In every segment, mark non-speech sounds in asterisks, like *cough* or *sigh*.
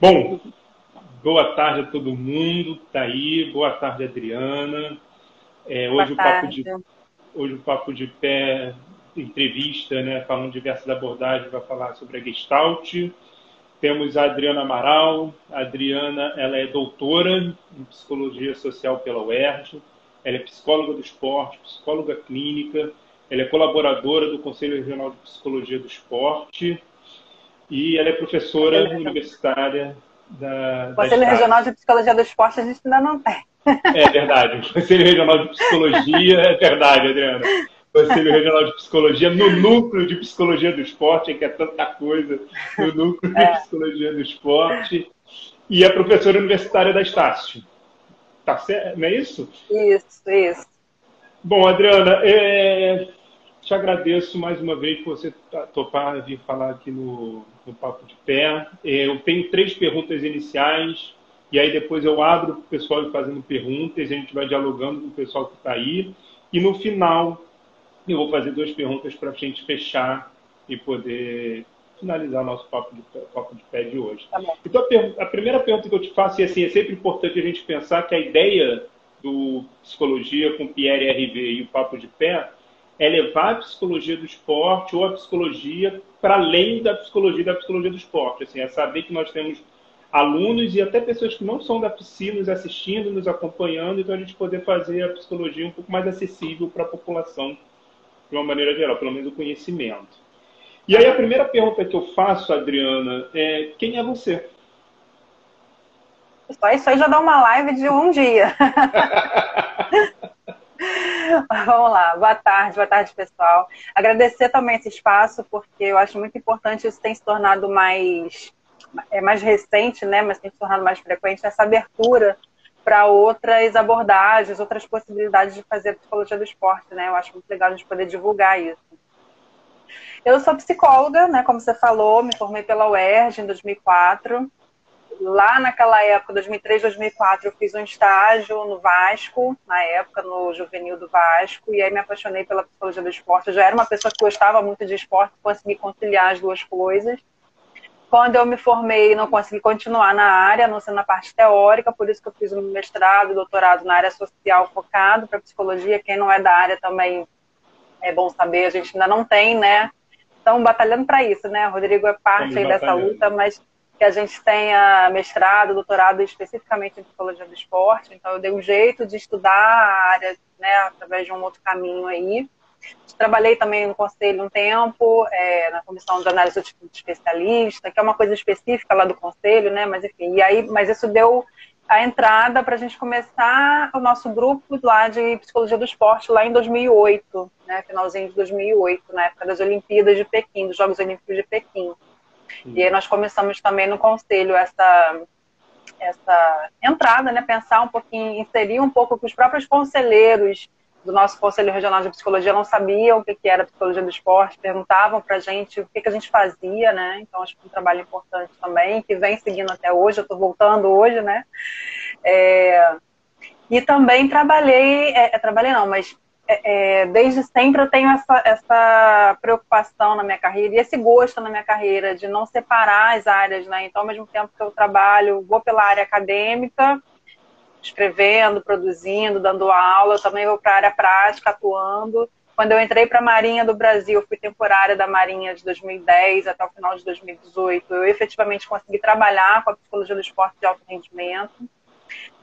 Bom, boa tarde a todo mundo que está aí. Boa tarde, Adriana. É, hoje, o papo de, hoje o Papo de Pé, entrevista, né, falando diversas abordagens, vai falar sobre a Gestalt. Temos a Adriana Amaral. A Adriana ela é doutora em Psicologia Social pela UERJ. Ela é psicóloga do esporte, psicóloga clínica. Ela é colaboradora do Conselho Regional de Psicologia do Esporte e ela é professora universitária da. Conselho da Regional de Psicologia do Esporte a gente ainda não tem. É verdade. *laughs* O Conselho Regional de Psicologia, é verdade, Adriana. Conselho Regional de Psicologia, no núcleo de Psicologia do Esporte, que é tanta coisa, no *laughs* núcleo é. de Psicologia do Esporte, e é professora universitária da Estácio. Tá certo? Não é isso? Isso, isso. Bom, Adriana, é, te agradeço mais uma vez por você topar vir falar aqui no, no Papo de Pé. É, eu tenho três perguntas iniciais, e aí depois eu abro para o pessoal fazendo perguntas, a gente vai dialogando com o pessoal que está aí. E no final, eu vou fazer duas perguntas para a gente fechar e poder finalizar nosso papo de, papo de pé de hoje. Tá então, a, a, primeira pergunta que eu te faço, e assim, é sempre importante a gente pensar que a ideia do Psicologia com Pierre RV e o Papo de Pé é levar a psicologia do esporte ou a psicologia para além da psicologia da psicologia do esporte. Assim, é saber que nós temos alunos e até pessoas que não são da piscina nos assistindo, nos acompanhando, então a gente poder fazer a psicologia um pouco mais acessível para a população de uma maneira geral, pelo menos o conhecimento. E aí a primeira pergunta que eu faço, Adriana, é quem é você? Só isso aí já dá uma live de um dia. *laughs* *laughs* Vamos lá, boa tarde, boa tarde, pessoal. Agradecer também esse espaço, porque eu acho muito importante, isso tem se tornado mais, é mais recente, né? Mas tem se tornado mais frequente, essa abertura para outras abordagens, outras possibilidades de fazer psicologia do esporte, né? Eu acho muito legal a gente poder divulgar isso. Eu sou psicóloga, né? Como você falou, me formei pela UERJ em 2004 lá naquela época, 2003, 2004, eu fiz um estágio no Vasco, na época, no juvenil do Vasco, e aí me apaixonei pela psicologia do esporte. Eu já era uma pessoa que gostava muito de esporte, consegui conciliar as duas coisas. Quando eu me formei, não consegui continuar na área, não sendo na parte teórica, por isso que eu fiz um mestrado, doutorado na área social focado para psicologia. Quem não é da área também é bom saber, a gente ainda não tem, né? Estamos batalhando para isso, né? O Rodrigo é parte dessa luta, mas que a gente tenha mestrado, doutorado especificamente em psicologia do esporte. Então, eu dei um jeito de estudar a área, né, através de um outro caminho aí. Trabalhei também no conselho um tempo, é, na comissão de análise de especialista, que é uma coisa específica lá do conselho, né? Mas enfim, e aí, mas isso deu a entrada para a gente começar o nosso grupo lá de psicologia do esporte lá em 2008, né? Finalzinho de 2008, na época das Olimpíadas de Pequim, dos Jogos Olímpicos de Pequim. E aí nós começamos também no conselho essa essa entrada, né, pensar um pouquinho, inserir um pouco que os próprios conselheiros do nosso Conselho Regional de Psicologia não sabiam o que, era psicologia do esporte, perguntavam para a gente o que, que a gente fazia, né? Então acho que é um trabalho importante também, que vem seguindo até hoje, eu estou voltando hoje, né? É... E também trabalhei, é, trabalhei não, mas é, é, desde sempre eu tenho essa, essa preocupação na minha carreira e esse gosto na minha carreira de não separar as áreas, né? Então, ao mesmo tempo que eu trabalho, vou pela área acadêmica, escrevendo, produzindo, dando aula, eu também vou para a área prática, atuando. Quando eu entrei para a Marinha do Brasil, fui temporária da Marinha de 2010 até o final de 2018, eu efetivamente consegui trabalhar com a psicologia do esporte de alto rendimento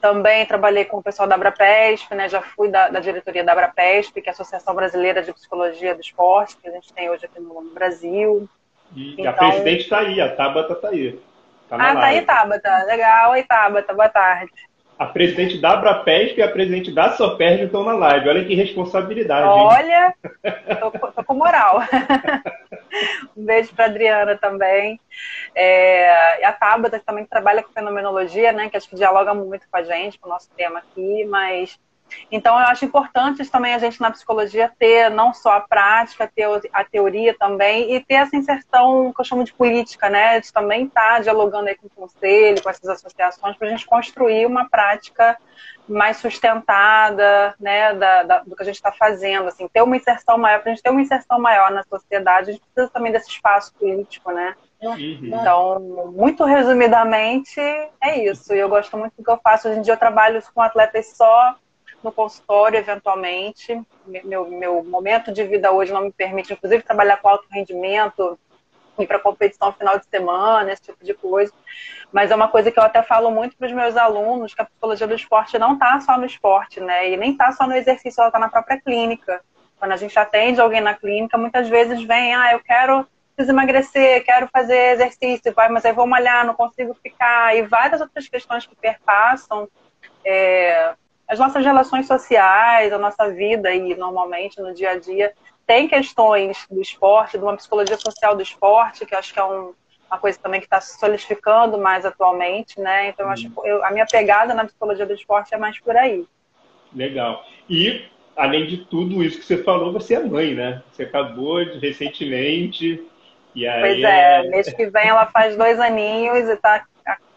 também trabalhei com o pessoal da Abrapesp, né? Já fui da, da, diretoria da Abrapesp, que é a Associação Brasileira de Psicologia do Esporte, que a gente tem hoje aqui no, Brasil. E então... a presidente está aí, a Tabata está aí. Tá ah, tá aí, Tabata. Legal. Oi, Tabata. Boa tarde. A presidente da Abrapesp e a presidente da Soperg estão na live. Olha que responsabilidade. Olha, tô, com moral. *laughs* um beijo para Adriana também. É, a Tabata também trabalha com fenomenologia, né? Que acho que dialoga muito com a gente, com o nosso tema aqui, mas então, eu acho importante também a gente na psicologia ter não só a prática, ter a teoria também e ter essa inserção que eu chamo de política, né? De também estar tá dialogando aí com o conselho, com essas associações, para a gente construir uma prática mais sustentada, né, da, da, do que a gente está fazendo, assim, ter uma inserção maior, para a gente ter uma inserção maior na sociedade, a gente precisa também desse espaço político, né? Uhum. Então, muito resumidamente, é isso. E eu gosto muito do que eu faço. Hoje em dia eu trabalho com atletas só no consultório, eventualmente. Meu, meu momento de vida hoje não me permite, inclusive, trabalhar com alto rendimento, ir para competição final de semana, esse tipo de coisa. Mas é uma coisa que eu até falo muito para os meus alunos, que a psicologia do esporte não está só no esporte, né? E nem está só no exercício, ela está na própria clínica. Quando a gente atende alguém na clínica, muitas vezes vem, ah, eu quero emagrecer, quero fazer exercício, vai, mas aí vou malhar, não consigo ficar, e várias outras questões que perpassam é, as nossas relações sociais, a nossa vida e normalmente no dia a dia tem questões do esporte, de uma psicologia social do esporte, que acho que é um, uma coisa também que está se solidificando mais atualmente, né? Então, acho, uhum. eu, a minha pegada na psicologia do esporte é mais por aí. Legal. E, além de tudo isso que você falou, você é mãe, né? Você acabou de, recentemente. E aí pois é, mês que vem ela faz dois aninhos e está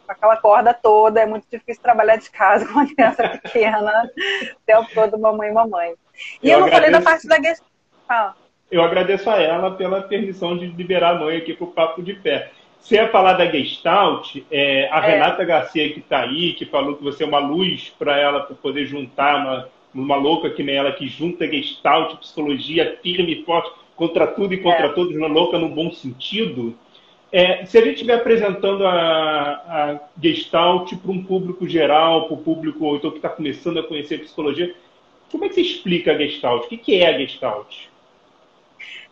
aquela corda toda. É muito difícil trabalhar de casa com uma criança pequena, o *laughs* tempo todo mamãe, mamãe. E eu, eu não falei da parte da questão eu agradeço a ela pela permissão de liberar a mãe aqui para o Papo de Pé. Você ia falar da Gestalt, é, a é. Renata Garcia que está aí, que falou que você é uma luz para ela para poder juntar uma, uma louca que nem ela, que junta Gestalt, psicologia firme e forte, contra tudo e contra é. todos, uma louca no bom sentido. É, se a gente estiver apresentando a, a Gestalt para um público geral, para o público então, que está começando a conhecer psicologia, como é que você explica a Gestalt? O que, que é a Gestalt?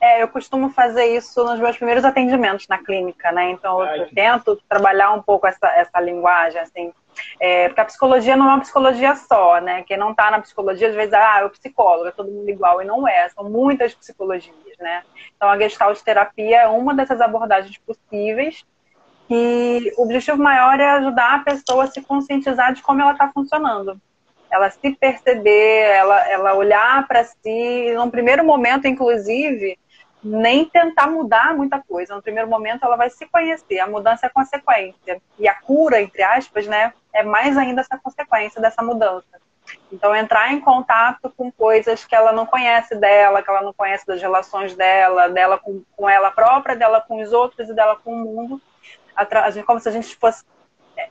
É, eu costumo fazer isso nos meus primeiros atendimentos na clínica, né? Então eu, eu tento trabalhar um pouco essa, essa linguagem, assim. É, porque a psicologia não é uma psicologia só, né? Quem não está na psicologia, às vezes, ah, o psicólogo, é todo mundo igual, e não é, são muitas psicologias, né? Então a gestalt terapia é uma dessas abordagens possíveis e o objetivo maior é ajudar a pessoa a se conscientizar de como ela está funcionando ela se perceber, ela, ela olhar para si, num primeiro momento, inclusive, nem tentar mudar muita coisa. No primeiro momento, ela vai se conhecer. A mudança é consequência. E a cura, entre aspas, né, é mais ainda essa consequência dessa mudança. Então, entrar em contato com coisas que ela não conhece dela, que ela não conhece das relações dela, dela com, com ela própria, dela com os outros e dela com o mundo, como se a gente fosse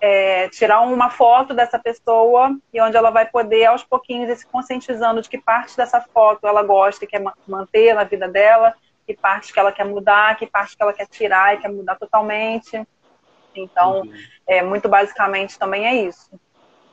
é, tirar uma foto dessa pessoa e onde ela vai poder, aos pouquinhos, ir se conscientizando de que parte dessa foto ela gosta e quer manter na vida dela, que parte que ela quer mudar, que parte que ela quer tirar e quer mudar totalmente. Então, uhum. é, muito basicamente também é isso.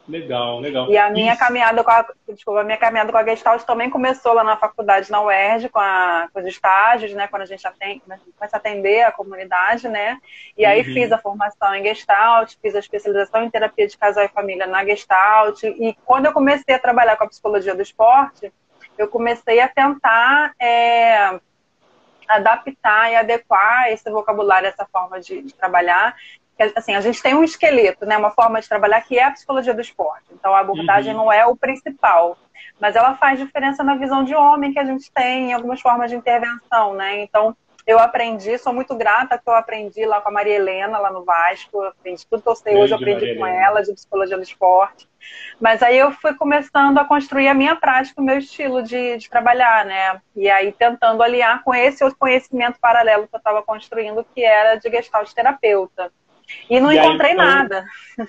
Legal, legal. E a minha Isso. caminhada com a, desculpa, a minha caminhada com a Gestalt também começou lá na faculdade, na UERJ, com, a, com os estágios, né? Quando a gente atende, começa a atender a comunidade, né? E aí uhum. fiz a formação em Gestalt, fiz a especialização em terapia de casal e família na Gestalt. E quando eu comecei a trabalhar com a psicologia do esporte, eu comecei a tentar é, adaptar e adequar esse vocabulário, essa forma de, de trabalhar assim, a gente tem um esqueleto, né, uma forma de trabalhar que é a psicologia do esporte. Então a abordagem uhum. não é o principal, mas ela faz diferença na visão de homem que a gente tem em algumas formas de intervenção, né? Então eu aprendi, sou muito grata que eu aprendi lá com a Maria Helena, lá no Vasco, aprendi tudo que eu sei hoje, eu aprendi Maria com Helena. ela, de psicologia do esporte. Mas aí eu fui começando a construir a minha prática, o meu estilo de, de trabalhar, né? E aí tentando aliar com esse outro conhecimento paralelo que eu estava construindo, que era de gestalt terapeuta. E não e encontrei aí, então, nada.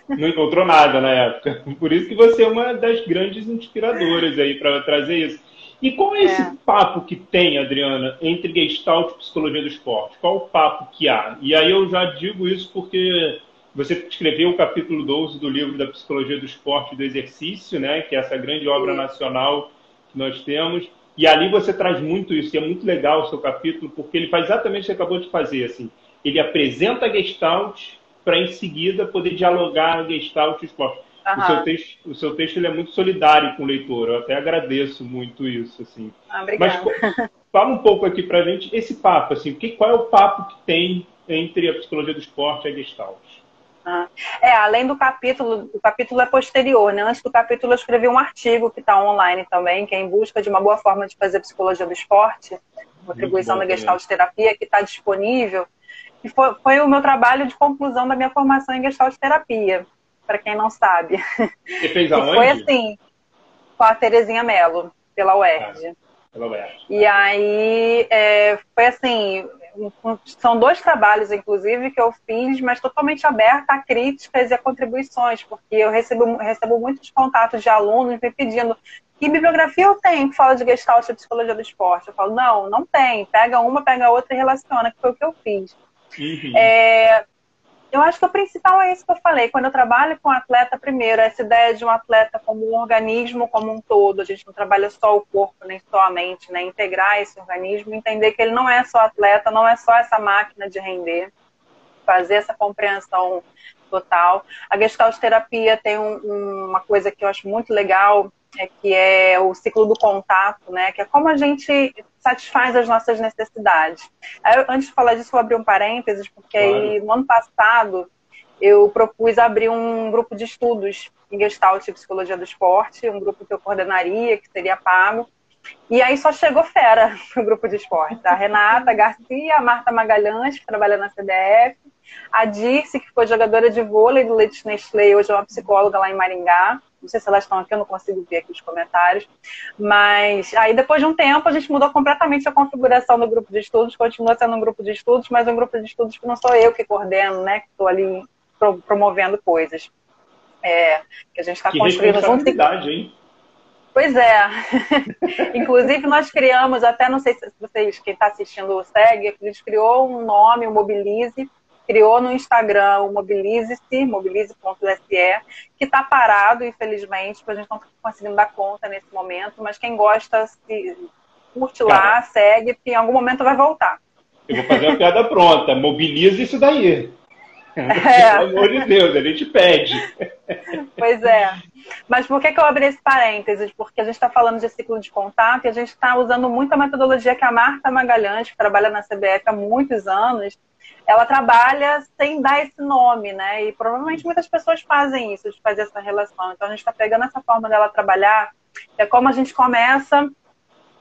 Não encontrou nada na época. *laughs* Por isso que você é uma das grandes inspiradoras aí para trazer isso. E qual é esse é. papo que tem, Adriana, entre Gestalt e Psicologia do Esporte? Qual o papo que há? E aí eu já digo isso porque você escreveu o capítulo 12 do livro da Psicologia do Esporte e do Exercício, né? que é essa grande obra nacional que nós temos. E ali você traz muito isso, e é muito legal o seu capítulo, porque ele faz exatamente o que você acabou de fazer. Assim. Ele apresenta a Gestalt para em seguida poder dialogar, gestalt esporte. Uhum. O seu texto, o seu texto ele é muito solidário com o leitor. Eu até agradeço muito isso, assim. Ah, Mas fala um pouco aqui para a gente esse papo, assim, que, qual é o papo que tem entre a psicologia do esporte e a gestalt? Ah, é, além do capítulo, o capítulo é posterior, né? Antes do capítulo eu escrevi um artigo que está online também, que é em busca de uma boa forma de fazer psicologia do esporte, contribuição da Gestalt terapia, que está disponível e foi, foi, o meu trabalho de conclusão da minha formação em Gestalt terapia, para quem não sabe. Você fez *laughs* aonde? Foi assim, com a Terezinha Mello, pela UERJ. Ah, pela UERJ. E aí, é, foi assim, são dois trabalhos, inclusive, que eu fiz, mas totalmente aberta a críticas e a contribuições, porque eu recebo, recebo muitos contatos de alunos me pedindo que bibliografia eu tenho que fala de Gestalt e Psicologia do Esporte. Eu falo, não, não tem. Pega uma, pega outra e relaciona, que foi o que eu fiz. Uhum. É, eu acho que o principal é isso que eu falei. Quando eu trabalho com atleta, primeiro, essa ideia de um atleta como um organismo como um todo. A gente não trabalha só o corpo, nem só a mente, né? Integrar esse organismo, entender que ele não é só atleta, não é só essa máquina de render. Fazer essa compreensão total. A Gestalt terapia tem um, uma coisa que eu acho muito legal, que é o ciclo do contato, né? Que é como a gente satisfaz as nossas necessidades. Aí, antes de falar disso, vou abrir um parênteses, porque claro. aí, no ano passado eu propus abrir um grupo de estudos em Gestalt e Psicologia do Esporte, um grupo que eu coordenaria, que seria pago. E aí só chegou fera *laughs* no grupo de esporte. A Renata Garcia, a Marta Magalhães, que trabalha na CDF, a Dirce, que foi jogadora de vôlei do Leite Nestlé, hoje é uma psicóloga lá em Maringá. Não sei se elas estão aqui, eu não consigo ver aqui os comentários. Mas aí, depois de um tempo, a gente mudou completamente a configuração do grupo de estudos. Continua sendo um grupo de estudos, mas um grupo de estudos que não sou eu que coordeno, né? Que estou ali promovendo coisas. É, que a gente está construindo junto. Hein? Pois é. *laughs* Inclusive, nós criamos, até não sei se vocês, quem está assistindo o SEG, a gente criou um nome, o Mobilize, criou no Instagram o Mobilize-se, mobilize.se, que está parado, infelizmente, porque a gente não está conseguindo dar conta nesse momento, mas quem gosta, se curte lá, segue, que em algum momento vai voltar. Eu vou fazer uma piada pronta, mobilize isso daí. *laughs* É. Pelo amor de Deus, a gente pede. Pois é. Mas por que, que eu abri esse parênteses? Porque a gente está falando de ciclo de contato e a gente está usando muito a metodologia que a Marta Magalhães, que trabalha na CBF há muitos anos, ela trabalha sem dar esse nome, né? E provavelmente muitas pessoas fazem isso, de fazer essa relação. Então a gente está pegando essa forma dela trabalhar, é como a gente começa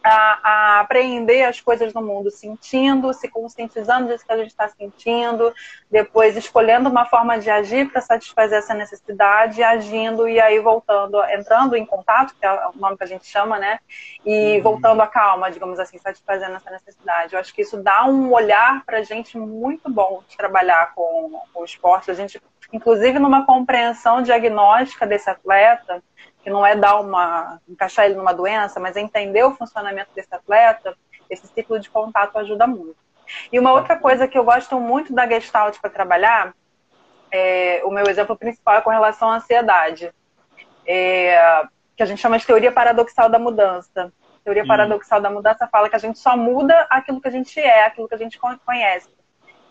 a, a apreender as coisas no mundo, sentindo, se conscientizando disso que a gente está sentindo, depois escolhendo uma forma de agir para satisfazer essa necessidade, agindo e aí voltando, entrando em contato, que é o nome que a gente chama, né? E uhum. voltando à calma, digamos assim, satisfazendo essa necessidade. Eu acho que isso dá um olhar para a gente muito bom de trabalhar com, com o esporte. A gente, inclusive, numa compreensão diagnóstica desse atleta, que não é dar uma encaixar ele numa doença, mas é entender o funcionamento desse atleta, esse ciclo de contato ajuda muito. E uma outra coisa que eu gosto muito da Gestalt para trabalhar, é, o meu exemplo principal é com relação à ansiedade, é, que a gente chama de teoria paradoxal da mudança. A teoria hum. paradoxal da mudança fala que a gente só muda aquilo que a gente é, aquilo que a gente conhece.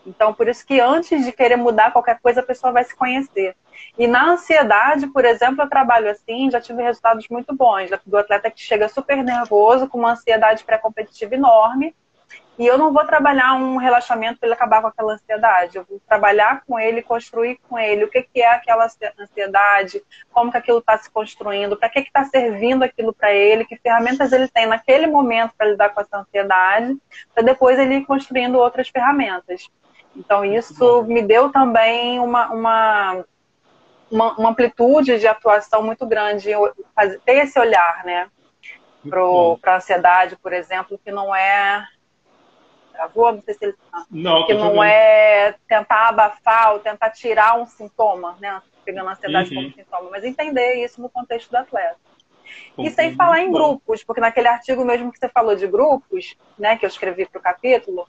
Então, por isso que antes de querer mudar qualquer coisa, a pessoa vai se conhecer. E na ansiedade, por exemplo, eu trabalho assim, já tive resultados muito bons. Do atleta que chega super nervoso, com uma ansiedade pré-competitiva enorme, e eu não vou trabalhar um relaxamento para ele acabar com aquela ansiedade. Eu vou trabalhar com ele, construir com ele o que, que é aquela ansiedade, como que aquilo está se construindo, para que está servindo aquilo para ele, que ferramentas ele tem naquele momento para lidar com essa ansiedade, para depois ele ir construindo outras ferramentas. Então, isso me deu também uma, uma, uma, uma amplitude de atuação muito grande, ter esse olhar, né? Para a ansiedade, por exemplo, que não é. Travou? Não sei se ele. Não, que não é tentar abafar ou tentar tirar um sintoma, né? Pegando a ansiedade uhum. como sintoma, mas entender isso no contexto do atleta. E sem falar em grupos, porque naquele artigo mesmo que você falou de grupos, né, que eu escrevi para o capítulo,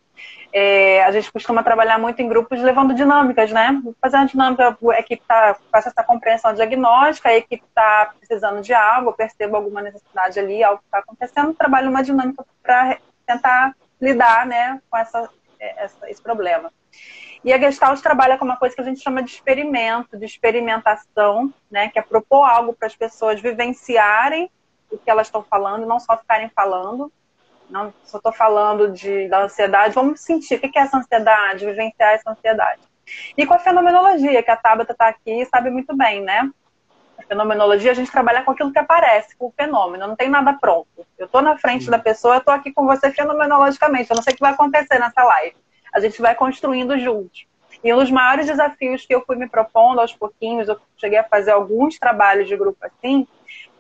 é, a gente costuma trabalhar muito em grupos levando dinâmicas, né? Fazer uma dinâmica, a equipe está faz essa compreensão diagnóstica, a equipe está precisando de algo, eu percebo alguma necessidade ali, algo que está acontecendo, trabalho uma dinâmica para tentar lidar né, com essa, essa, esse problema. E a Gestalt trabalha com uma coisa que a gente chama de experimento, de experimentação, né? Que é propor algo para as pessoas vivenciarem o que elas estão falando, não só ficarem falando. Não só estou falando de, da ansiedade, vamos sentir o que é essa ansiedade, vivenciar essa ansiedade. E com a fenomenologia, que a Tabata está aqui e sabe muito bem, né? A fenomenologia, a gente trabalha com aquilo que aparece, com o fenômeno, não tem nada pronto. Eu estou na frente da pessoa, eu estou aqui com você fenomenologicamente, eu não sei o que vai acontecer nessa live a gente vai construindo juntos. E um dos maiores desafios que eu fui me propondo aos pouquinhos, eu cheguei a fazer alguns trabalhos de grupo assim,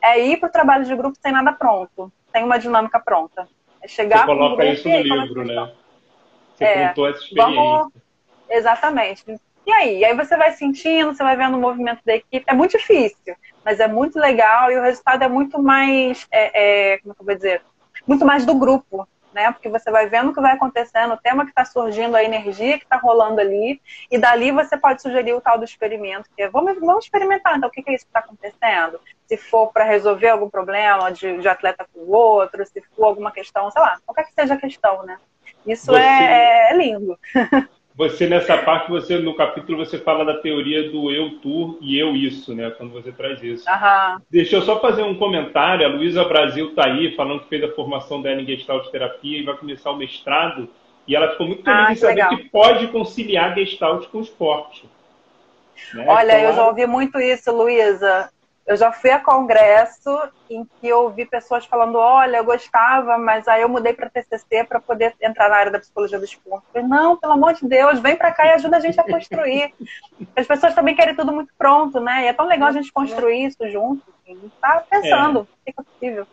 é ir para o trabalho de grupo sem nada pronto, sem uma dinâmica pronta. É chegar Você coloca isso no livro, né? Você é, contou essa experiência. Vamos... Exatamente. E aí? Aí você vai sentindo, você vai vendo o movimento da equipe. É muito difícil, mas é muito legal e o resultado é muito mais, é, é, como é eu vou dizer, muito mais do grupo, né? Porque você vai vendo o que vai acontecendo, o tema que está surgindo, a energia que está rolando ali, e dali você pode sugerir o tal do experimento, que é vamos, vamos experimentar, então o que, que é isso que está acontecendo? Se for para resolver algum problema de, de atleta com o outro, se for alguma questão, sei lá, qualquer que seja a questão, né? Isso você... é, é lindo. *laughs* Você nessa parte, você no capítulo você fala da teoria do eu tu e eu isso, né? Quando você traz isso. Aham. Deixa eu só fazer um comentário. A Luísa Brasil está aí falando que fez a formação dela em Gestalt Terapia e vai começar o mestrado. E ela ficou muito feliz ah, em saber legal. que pode conciliar Gestalt com esporte. Né? Olha, então, eu já ouvi muito isso, Luísa. Eu já fui a congresso em que eu ouvi pessoas falando: olha, eu gostava, mas aí eu mudei para TCC para poder entrar na área da psicologia do esporte. Eu falei, não, pelo amor de Deus, vem para cá e ajuda a gente a construir. *laughs* As pessoas também querem tudo muito pronto, né? E é tão legal a gente construir isso junto. Assim. Tá pensando, é. é possível.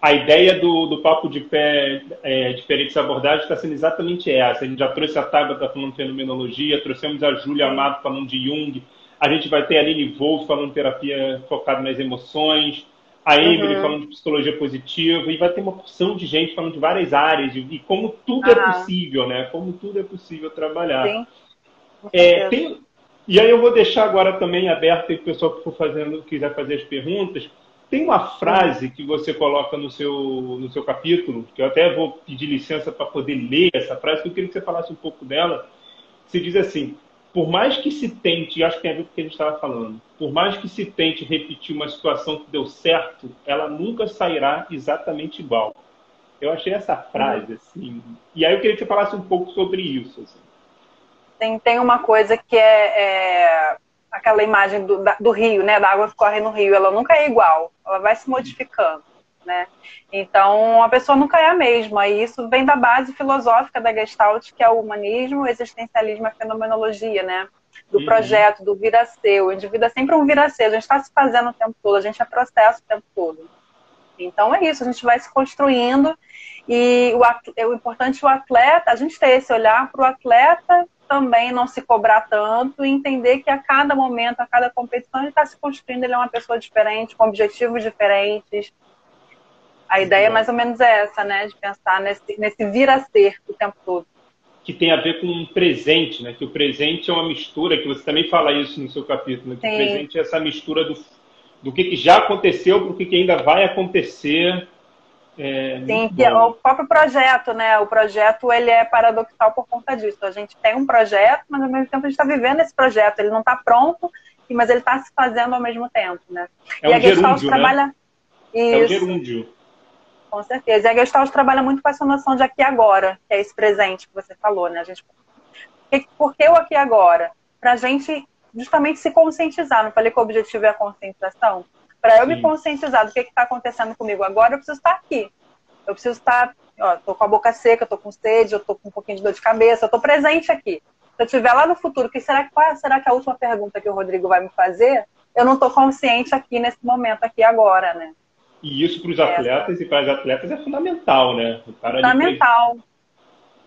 A ideia do, do papo de pé, é, diferentes abordagens, está sendo exatamente essa. A gente já trouxe a Tabata falando fenomenologia, trouxemos a Júlia Amado falando de Jung a gente vai ter a Aline Wolf falando terapia focada nas emoções, a Emily uhum. falando de psicologia positiva, e vai ter uma porção de gente falando de várias áreas, e como tudo é possível, né? Como tudo é possível trabalhar. Sim. É, tem, e aí eu vou deixar agora também aberto para o pessoal que for fazendo, quiser fazer as perguntas. Tem uma frase que você coloca no seu, no seu capítulo, que eu até vou pedir licença para poder ler essa frase, que eu queria que você falasse um pouco dela. Você diz assim: por mais que se tente, acho que tem a ver com o que a gente estava falando, por mais que se tente repetir uma situação que deu certo, ela nunca sairá exatamente igual. Eu achei essa frase, uhum. assim. E aí eu queria que você falasse um pouco sobre isso. Assim. Tem, tem uma coisa que é, é aquela imagem do, da, do rio, né? Da água que corre no rio. Ela nunca é igual, ela vai se modificando né? Então, a pessoa nunca é a mesma, e isso vem da base filosófica da Gestalt, que é o humanismo, o existencialismo e fenomenologia, né? Do uhum. projeto, do vir a ser. O indivíduo é sempre um vir a ser, a gente está se fazendo o tempo todo, a gente é processo o tempo todo. Então, é isso, a gente vai se construindo, e o, é o importante é o atleta, a gente ter esse olhar para o atleta também não se cobrar tanto e entender que a cada momento, a cada competição, ele está se construindo, ele é uma pessoa diferente, com objetivos diferentes, a ideia é mais ou menos é essa, né? De pensar nesse, nesse vir a ser o tempo todo. Que tem a ver com um presente, né? Que o presente é uma mistura, que você também fala isso no seu capítulo, né? que Sim. o presente é essa mistura do, do que, que já aconteceu para o que, que ainda vai acontecer. É, Sim, que é o próprio projeto, né? O projeto ele é paradoxal por conta disso. A gente tem um projeto, mas ao mesmo tempo a gente está vivendo esse projeto. Ele não está pronto, mas ele está se fazendo ao mesmo tempo, né? É e um a Gestalt gerúndio, né? trabalha. Né? Isso. É um gerúndio. Com certeza. E a Gestalt trabalha muito com essa noção de aqui e agora, que é esse presente que você falou, né? A gente... Por que o aqui e agora? Para a gente justamente se conscientizar. Não falei que o objetivo é a conscientização? Para eu me conscientizar do que está acontecendo comigo agora, eu preciso estar aqui. Eu preciso estar, ó, tô com a boca seca, estou com sede, eu estou com um pouquinho de dor de cabeça, eu estou presente aqui. Se eu estiver lá no futuro, que será, qual será que é a última pergunta que o Rodrigo vai me fazer? Eu não estou consciente aqui nesse momento, aqui agora, né? E isso para os atletas e para as atletas é fundamental, né? fundamental.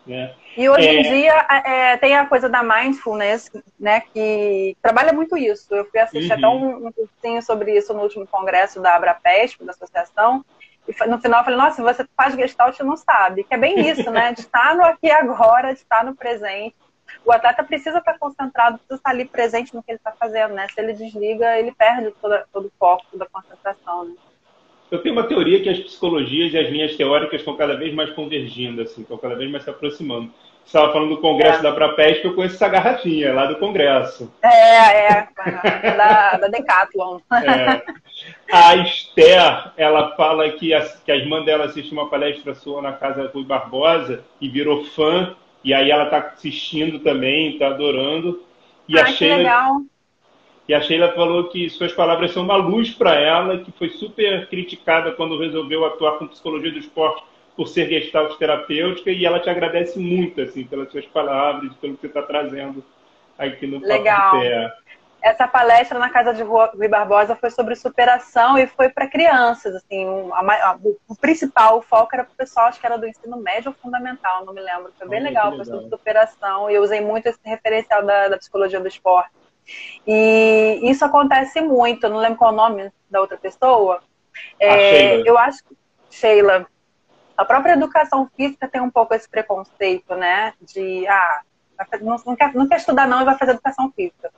Né? E hoje é... em dia é, tem a coisa da mindfulness, né? Que trabalha muito isso. Eu fui assistir uhum. até um, um cursinho sobre isso no último congresso da Abrapesp, da associação. E no final eu falei, nossa, você faz gestalt e não sabe. Que é bem isso, né? De estar no aqui e agora, de estar no presente. O atleta precisa estar concentrado, precisa estar ali presente no que ele está fazendo, né? Se ele desliga, ele perde toda, todo o foco, toda a concentração, né? Eu tenho uma teoria que as psicologias e as linhas teóricas estão cada vez mais convergindo, assim, estão cada vez mais se aproximando. Você estava falando do congresso é. da Prapesp, eu conheço essa garrafinha lá do congresso. É, é, da, da Decathlon. É. A Esther, ela fala que a, que a irmã dela assistiu uma palestra sua na casa do Rui Barbosa e virou fã, e aí ela está assistindo também, está adorando. E ah, a Sheila, que legal. E a Sheila falou que suas palavras são uma luz para ela, que foi super criticada quando resolveu atuar com psicologia do esporte por ser gestalt terapêutica, e ela te agradece muito assim pelas suas palavras, pelo que você está trazendo aqui no Legal. Papo Pé. essa palestra na casa de Rui Barbosa foi sobre superação e foi para crianças, assim, a, a, o principal, o foco era para o pessoal, acho que era do ensino médio ou fundamental, não me lembro, foi bem legal, legal, foi sobre superação e eu usei muito esse referencial da, da psicologia do esporte. E isso acontece muito, eu não lembro qual é o nome da outra pessoa, é, eu acho que Sheila, a própria educação física tem um pouco esse preconceito, né, de, ah, não, não, quer, não quer estudar não e vai fazer educação física.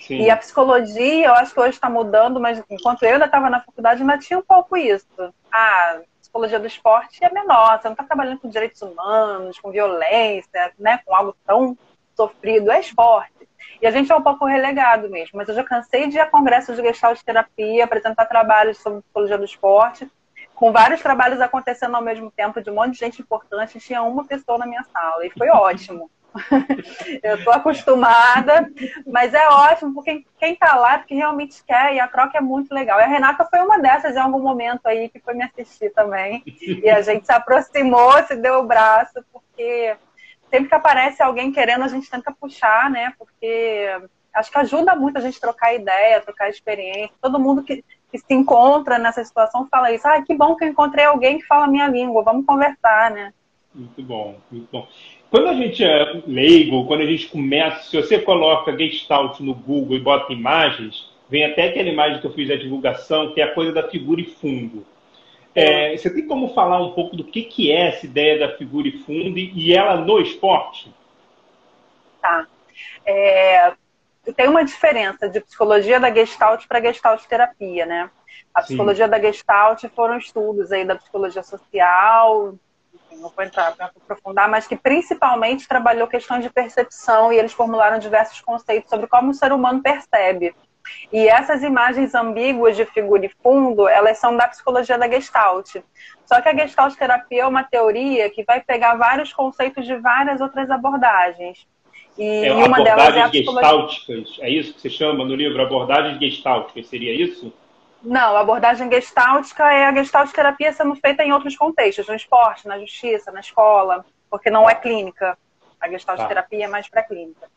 Sim. E a psicologia, eu acho que hoje está mudando, mas enquanto eu ainda estava na faculdade, ainda tinha um pouco isso. Ah, a psicologia do esporte é menor, você não está trabalhando com direitos humanos, com violência, né, com algo tão sofrido, é esporte. E a gente é um pouco relegado mesmo, mas eu já cansei de ir a congressos de gestalt terapia, apresentar trabalhos sobre psicologia do esporte, com vários trabalhos acontecendo ao mesmo tempo, de um monte de gente importante, tinha uma pessoa na minha sala, e foi *laughs* ótimo. *laughs* eu estou acostumada, mas é ótimo, porque quem está lá é porque realmente quer e a troca é muito legal. E a Renata foi uma dessas em algum momento aí que foi me assistir também. E a gente se aproximou, se deu o braço, porque sempre que aparece alguém querendo, a gente tenta puxar, né? Porque acho que ajuda muito a gente trocar ideia, trocar experiência. Todo mundo que, que se encontra nessa situação fala isso. Ah, que bom que eu encontrei alguém que fala a minha língua, vamos conversar, né? Muito bom, muito bom. Quando a gente é leigo, quando a gente começa, se você coloca Gestalt no Google e bota imagens, vem até aquela imagem que eu fiz da divulgação, que é a coisa da figura e fundo. É, você tem como falar um pouco do que, que é essa ideia da figura e fundo e ela no esporte? Tá. É, tem uma diferença de psicologia da Gestalt para Gestalt terapia, né? A psicologia Sim. da Gestalt foram estudos aí da psicologia social, não vou entrar para aprofundar, mas que principalmente trabalhou questões de percepção e eles formularam diversos conceitos sobre como o ser humano percebe. E essas imagens ambíguas de figura e fundo, elas são da psicologia da Gestalt. Só que a Gestalt terapia é uma teoria que vai pegar vários conceitos de várias outras abordagens. E é, uma delas é a psicologia... é isso que você chama no livro, abordagens gestálticas, seria isso? Não, a abordagem gestáltica é a gestalt terapia sendo feita em outros contextos, no esporte, na justiça, na escola, porque não é clínica. A gestalt tá. terapia é mais para clínica.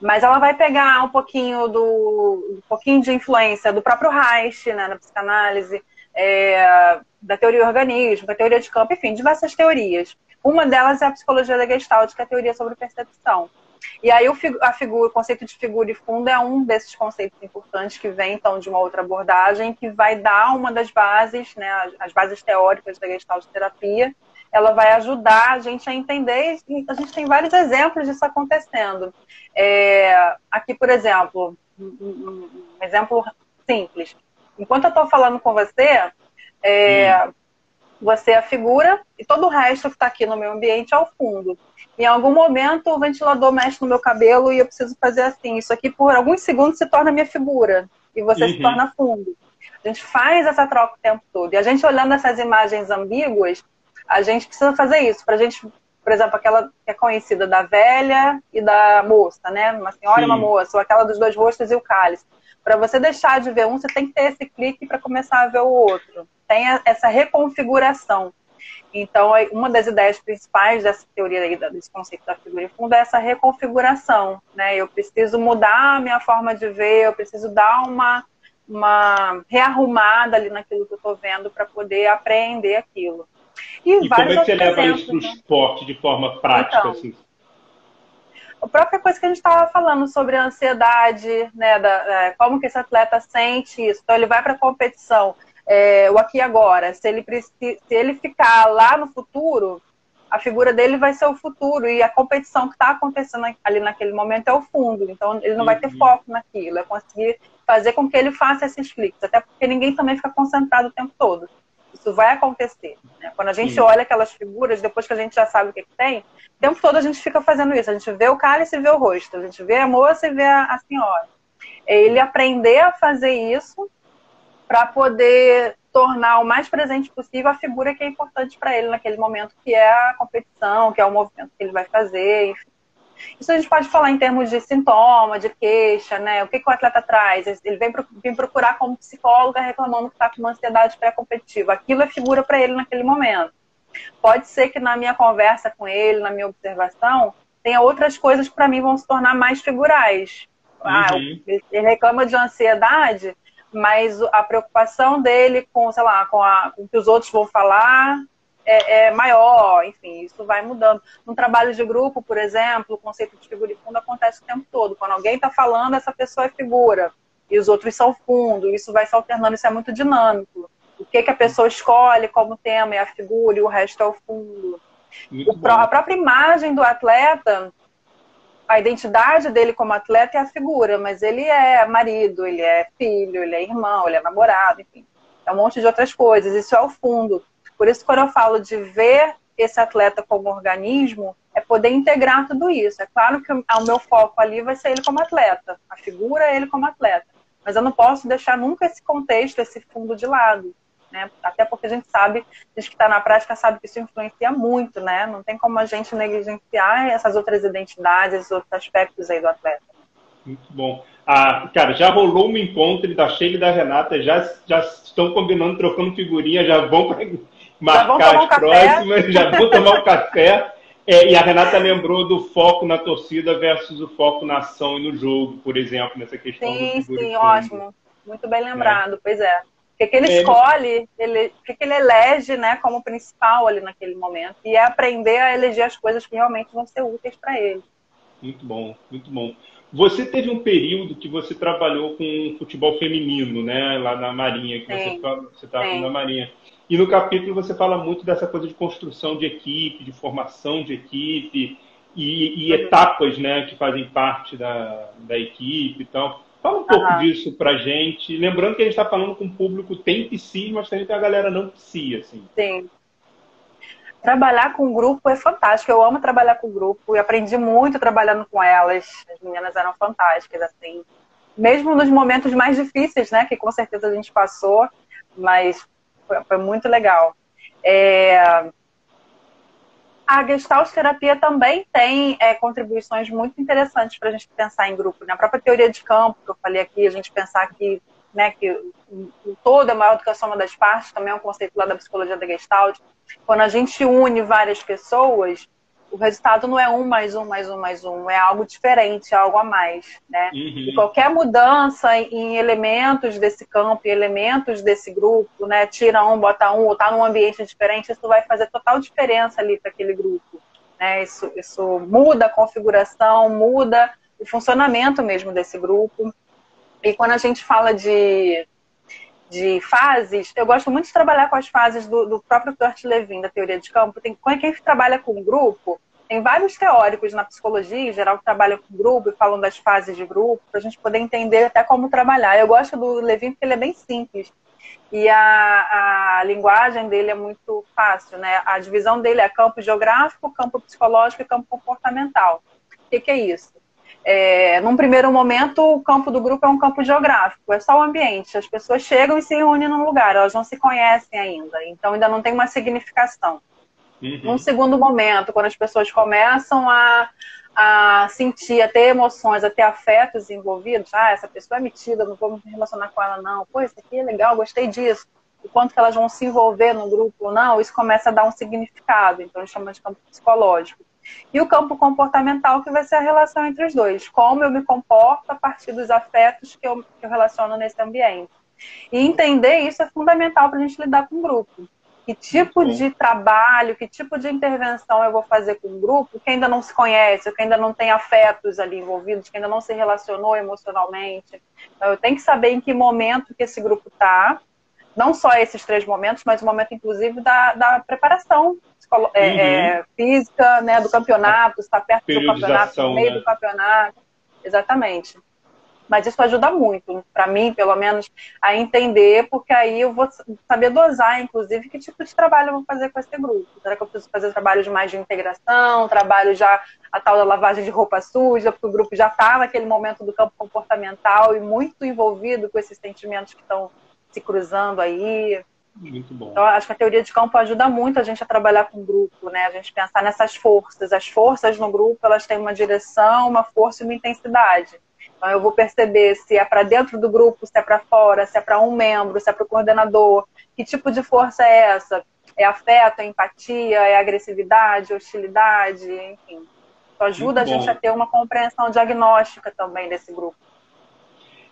Mas ela vai pegar um pouquinho do um pouquinho de influência do próprio Reich, né, na psicanálise, é, da teoria do organismo, da teoria de campo, enfim, diversas teorias. Uma delas é a psicologia da Gestalt, que é a teoria sobre percepção. E aí o, a figura, o conceito de figura e fundo é um desses conceitos importantes que vem então de uma outra abordagem que vai dar uma das bases, né, as bases teóricas da Gestalt terapia. Ela vai ajudar a gente a entender e a gente tem vários exemplos disso acontecendo. É, aqui, por exemplo, um, exemplo simples. Enquanto eu estou falando com você, é, hum. você é a figura e todo o resto que está aqui no meu ambiente é o fundo. Em algum momento o ventilador mexe no meu cabelo e eu preciso fazer assim. Isso aqui por alguns segundos se torna minha figura e você uhum. se torna fundo. A gente faz essa troca o tempo todo. E a gente olhando essas imagens ambíguas, a gente precisa fazer isso. Para a gente, por exemplo, aquela que é conhecida da velha e da moça, né? Uma senhora Sim. e uma moça, ou aquela dos dois rostos e o cálice. Para você deixar de ver um, você tem que ter esse clique para começar a ver o outro. Tem essa reconfiguração. Então, uma das ideias principais dessa teoria aí, desse conceito da figura de fundo é essa reconfiguração, né? Eu preciso mudar a minha forma de ver, eu preciso dar uma, uma rearrumada ali naquilo que eu estou vendo para poder aprender aquilo. E, e como é que você leva isso para o né? esporte de forma prática? Então, assim? A própria coisa que a gente estava falando sobre a ansiedade, né, da, é, como que esse atleta sente isso. Então, ele vai para a competição é, o aqui e agora. Se ele, se ele ficar lá no futuro, a figura dele vai ser o futuro e a competição que está acontecendo ali naquele momento é o fundo. Então ele não uhum. vai ter uhum. foco naquilo, é conseguir fazer com que ele faça esses cliques, até porque ninguém também fica concentrado o tempo todo. Isso vai acontecer. Né? Quando a gente Sim. olha aquelas figuras, depois que a gente já sabe o que, que, tem, o tempo todo a gente fica fazendo isso. A gente vê o cálice e vê o rosto, a gente vê a moça e vê a, a senhora. Ele aprender a fazer isso para poder tornar o mais presente possível a figura que é importante para ele naquele momento, que é a competição, que é o movimento que ele vai fazer, enfim. Isso a gente pode falar em termos de sintoma, de queixa, né? O que, que o atleta traz? Ele vem, vem procurar como psicóloga reclamando que está com uma ansiedade pré-competitiva. Aquilo é figura para ele naquele momento. Pode ser que na minha conversa com ele, na minha observação, tenha outras coisas que para mim vão se tornar mais figurais. Ah, uhum. ele reclama de ansiedade, mas a preocupação dele com, sei lá, com, a, com o que os outros vão falar é, é, maior, enfim, isso vai mudando. No trabalho de grupo, por exemplo, o conceito de figura e fundo acontece o tempo todo. Quando alguém está falando, essa pessoa é figura, e os outros são fundo, isso vai se alternando, isso é muito dinâmico. O que, que a pessoa escolhe como tema é a figura e o resto é o fundo. O, a própria imagem do atleta a identidade dele como atleta é a figura, mas ele é marido, ele é filho, ele é irmão, ele é namorado, enfim. É um monte de outras coisas. Isso é o fundo. Por isso, quando eu falo de ver esse atleta como organismo, é poder integrar tudo isso. É claro que o meu foco ali vai ser ele como atleta, a figura é ele como atleta. Mas eu não posso deixar nunca esse contexto, esse fundo de lado né? Até porque a gente sabe, a gente que está na prática sabe que isso influencia muito, né? Não tem como a gente negligenciar essas outras identidades, esses outros aspectos aí do atleta. Muito bom. Ah, cara, já rolou um encontro da Sheila e da Renata, já, já estão combinando, trocando figurinha, já vão marcar as um próximas, já vão tomar um café. É, e a Renata lembrou do foco na torcida versus o foco na ação e no jogo, por exemplo, nessa questão sim, do Sim, sim, ótimo. Muito bem lembrado, é. pois é que, que ele é, escolhe, ele, o que, que ele elege né, como principal ali naquele momento. E é aprender a eleger as coisas que realmente vão ser úteis para ele. Muito bom, muito bom. Você teve um período que você trabalhou com futebol feminino, né? Lá na Marinha, que Sim. você estava na Marinha. E no capítulo você fala muito dessa coisa de construção de equipe, de formação de equipe e, e uhum. etapas, né, que fazem parte da, da equipe e tal. Fala um pouco uhum. disso pra gente. Lembrando que a gente está falando com o público tem psi, mas também tem a galera não psi, assim. Sim. Trabalhar com grupo é fantástico. Eu amo trabalhar com grupo e aprendi muito trabalhando com elas. As meninas eram fantásticas, assim. Mesmo nos momentos mais difíceis, né? Que com certeza a gente passou, mas foi, foi muito legal. É, a Gestalt terapia também tem é, contribuições muito interessantes para a gente pensar em grupo. Na né? própria teoria de campo, que eu falei aqui, a gente pensar que, né, que o todo é maior do que a soma das partes, também é um conceito lá da psicologia da Gestalt. Quando a gente une várias pessoas, o resultado não é um mais um mais um mais um, é algo diferente, é algo a mais, né? Uhum. E qualquer mudança em elementos desse campo, em elementos desse grupo, né? Tira um, bota um, ou tá num ambiente diferente, isso vai fazer total diferença ali para aquele grupo, né? Isso, isso muda a configuração, muda o funcionamento mesmo desse grupo. E quando a gente fala de de fases, eu gosto muito de trabalhar com as fases do, do próprio Kurt Levin, da teoria de campo. Tem, quem trabalha com grupo, tem vários teóricos na psicologia, em geral, que trabalham com grupo e falam das fases de grupo, para a gente poder entender até como trabalhar. Eu gosto do Levin porque ele é bem simples. E a, a linguagem dele é muito fácil, né? A divisão dele é campo geográfico, campo psicológico e campo comportamental. O que, que é isso? É, num primeiro momento, o campo do grupo é um campo geográfico, é só o ambiente. As pessoas chegam e se reúnem num lugar, elas não se conhecem ainda, então ainda não tem uma significação. Uhum. Num segundo momento, quando as pessoas começam a, a sentir, a ter emoções, a ter afetos envolvidos, ah, essa pessoa é metida, não vou me relacionar com ela, não. Pô, isso aqui é legal, gostei disso. O quanto que elas vão se envolver no grupo ou não, isso começa a dar um significado. Então, a gente chama de campo psicológico. E o campo comportamental, que vai ser a relação entre os dois. Como eu me comporto a partir dos afetos que eu, que eu relaciono nesse ambiente. E entender isso é fundamental para a gente lidar com o grupo. Que tipo de trabalho, que tipo de intervenção eu vou fazer com o grupo que ainda não se conhece, que ainda não tem afetos ali envolvidos, que ainda não se relacionou emocionalmente. Então, eu tenho que saber em que momento que esse grupo está, não só esses três momentos, mas o momento, inclusive, da, da preparação uhum. é, física, né, do campeonato, está perto do campeonato, no meio né? do campeonato. Exatamente. Mas isso ajuda muito, para mim, pelo menos, a entender, porque aí eu vou saber dosar, inclusive, que tipo de trabalho eu vou fazer com esse grupo. Será que eu preciso fazer trabalho de mais de integração, trabalho já a tal da lavagem de roupa suja, porque o grupo já está naquele momento do campo comportamental e muito envolvido com esses sentimentos que estão se cruzando aí. Muito bom. Então, acho que a teoria de campo ajuda muito a gente a trabalhar com grupo, né? A gente pensar nessas forças. As forças no grupo, elas têm uma direção, uma força e uma intensidade. Então, eu vou perceber se é para dentro do grupo, se é para fora, se é para um membro, se é para o coordenador. Que tipo de força é essa? É afeto, é empatia, é agressividade, hostilidade, enfim. Então, ajuda muito a gente bom. a ter uma compreensão diagnóstica também desse grupo.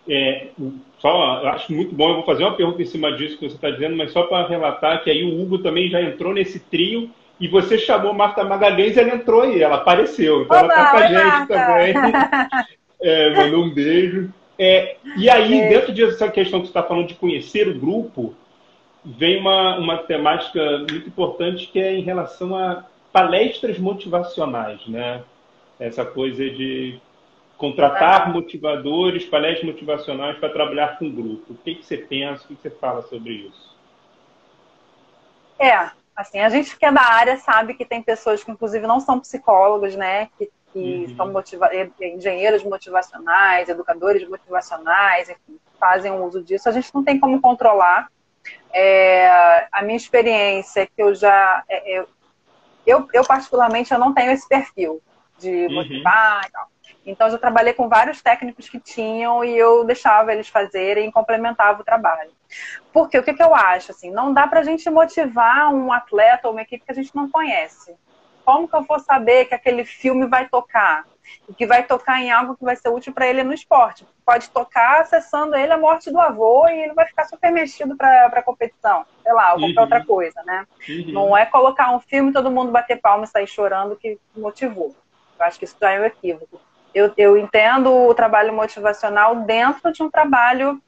É, só, eu acho muito bom, eu vou fazer uma pergunta em cima disso que você está dizendo, mas só para relatar que aí o Hugo também já entrou nesse trio e você chamou Marta Magalhães e ela entrou aí, ela apareceu. Então ela está com a gente Marta. também. *laughs* É, mandou um beijo. É, e aí, é. dentro dessa questão que você está falando de conhecer o grupo, vem uma, uma temática muito importante que é em relação a palestras motivacionais, né? Essa coisa de contratar motivadores, palestras motivacionais para trabalhar com o grupo. O que, que você pensa, o que, que você fala sobre isso? É, assim, a gente que é da área sabe que tem pessoas que inclusive não são psicólogos, né? Que, que uhum. são motiva engenheiros motivacionais, educadores motivacionais, enfim, fazem uso disso. A gente não tem como controlar. É, a minha experiência é que eu já. É, eu, eu, particularmente, eu não tenho esse perfil de uhum. motivar uhum. e tal. Então, eu já trabalhei com vários técnicos que tinham e eu deixava eles fazerem e complementava o trabalho. Porque o que, que eu acho? Assim, não dá para a gente motivar um atleta ou uma equipe que a gente não conhece. Como que eu vou saber que aquele filme vai tocar? E que vai tocar em algo que vai ser útil para ele no esporte? Pode tocar acessando ele a morte do avô e ele vai ficar super mexido para a competição. Sei lá, ou qualquer uhum. outra coisa, né? Uhum. Não é colocar um filme e todo mundo bater palma e sair chorando que motivou. Eu acho que isso já é um equívoco. Eu, eu entendo o trabalho motivacional dentro de um trabalho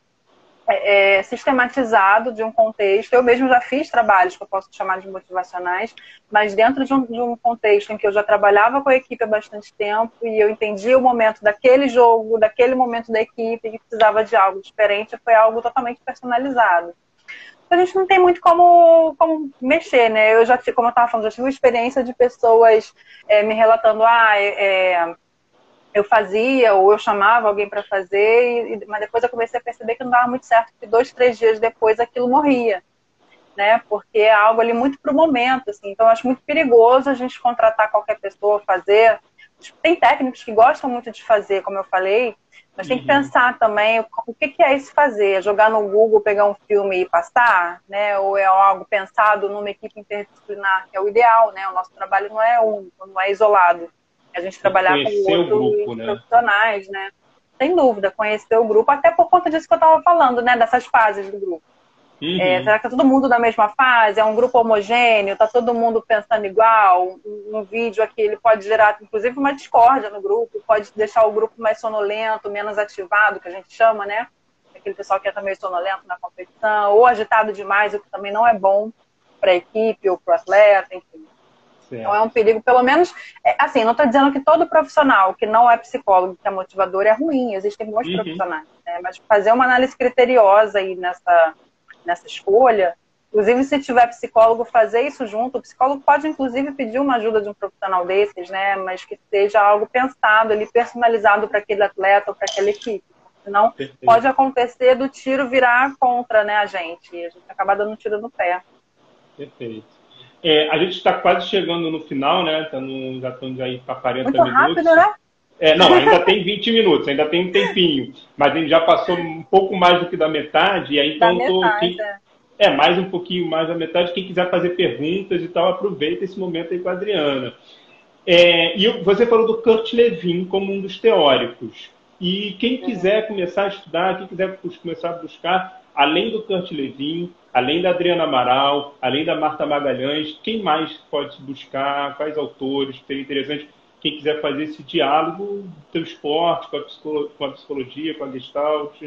é, é, sistematizado de um contexto. Eu mesmo já fiz trabalhos que eu posso chamar de motivacionais, mas dentro de um, de um, contexto em que eu já trabalhava com a equipe há bastante tempo e eu entendia o momento daquele jogo, daquele momento da equipe que precisava de algo diferente, foi algo totalmente personalizado. A gente não tem muito como, como mexer, né? Eu já, como eu estava falando, já tive experiência de pessoas é, me relatando, ah, é, é eu fazia ou eu chamava alguém para fazer, e, mas depois eu comecei a perceber que não dava muito certo, que dois, três dias depois aquilo morria, né? Porque é algo ali muito para o momento, assim. Então eu acho muito perigoso a gente contratar qualquer pessoa fazer. Tem técnicos que gostam muito de fazer, como eu falei, mas tem que uhum. pensar também o que, é esse fazer, é jogar no Google, pegar um filme e passar, né? Ou é algo pensado numa equipe interdisciplinar, que é o ideal, né? O nosso trabalho não é único, não é isolado a gente trabalhar com outros grupo, né? profissionais, né? Sem dúvida, conhecer o grupo, até por conta disso que eu estava falando, né? Dessas fases do grupo. Uhum. É, será que tá todo mundo na mesma fase? É um grupo homogêneo? Tá todo mundo pensando igual? Um, um, vídeo aqui ele pode gerar, inclusive, uma discórdia no grupo, pode deixar o grupo mais sonolento, menos ativado, que a gente chama, né? Aquele pessoal que é também sonolento na competição, ou agitado demais, o que também não é bom para a equipe ou para o atleta, enfim. Certo. Então é um perigo, pelo menos, é, assim, não estou dizendo que todo profissional que não é psicólogo, que é motivador, é ruim, existem bons uhum. profissionais, né? mas fazer uma análise criteriosa aí nessa, nessa escolha, inclusive se tiver psicólogo, fazer isso junto, o psicólogo pode inclusive pedir uma ajuda de um profissional desses, né, mas que seja algo pensado ali, personalizado para aquele atleta ou para aquela equipe. Senão Perfeito. pode acontecer do tiro virar contra né, a gente, e a gente acabar dando um tiro no pé. Perfeito. É, a gente está quase chegando no final, né? Tá no, já estamos aí para 40 Muito minutos. rápido, né? É, não, ainda tem 20 minutos, ainda tem um tempinho. Mas a gente já passou um pouco mais do que da metade, e aí então da tô, metade, quem, é. é, mais um pouquinho mais da metade. Quem quiser fazer perguntas e tal, aproveita esse momento aí com a Adriana. É, e você falou do Kurt Levin como um dos teóricos. E quem uhum. quiser começar a estudar, quem quiser começar a buscar, além do Kurt Levin, além da Adriana Amaral, além da Marta Magalhães, quem mais pode buscar? Quais autores? Seria interessante quem quiser fazer esse diálogo do esporte, com a, psicologia, com a psicologia, com a gestalt.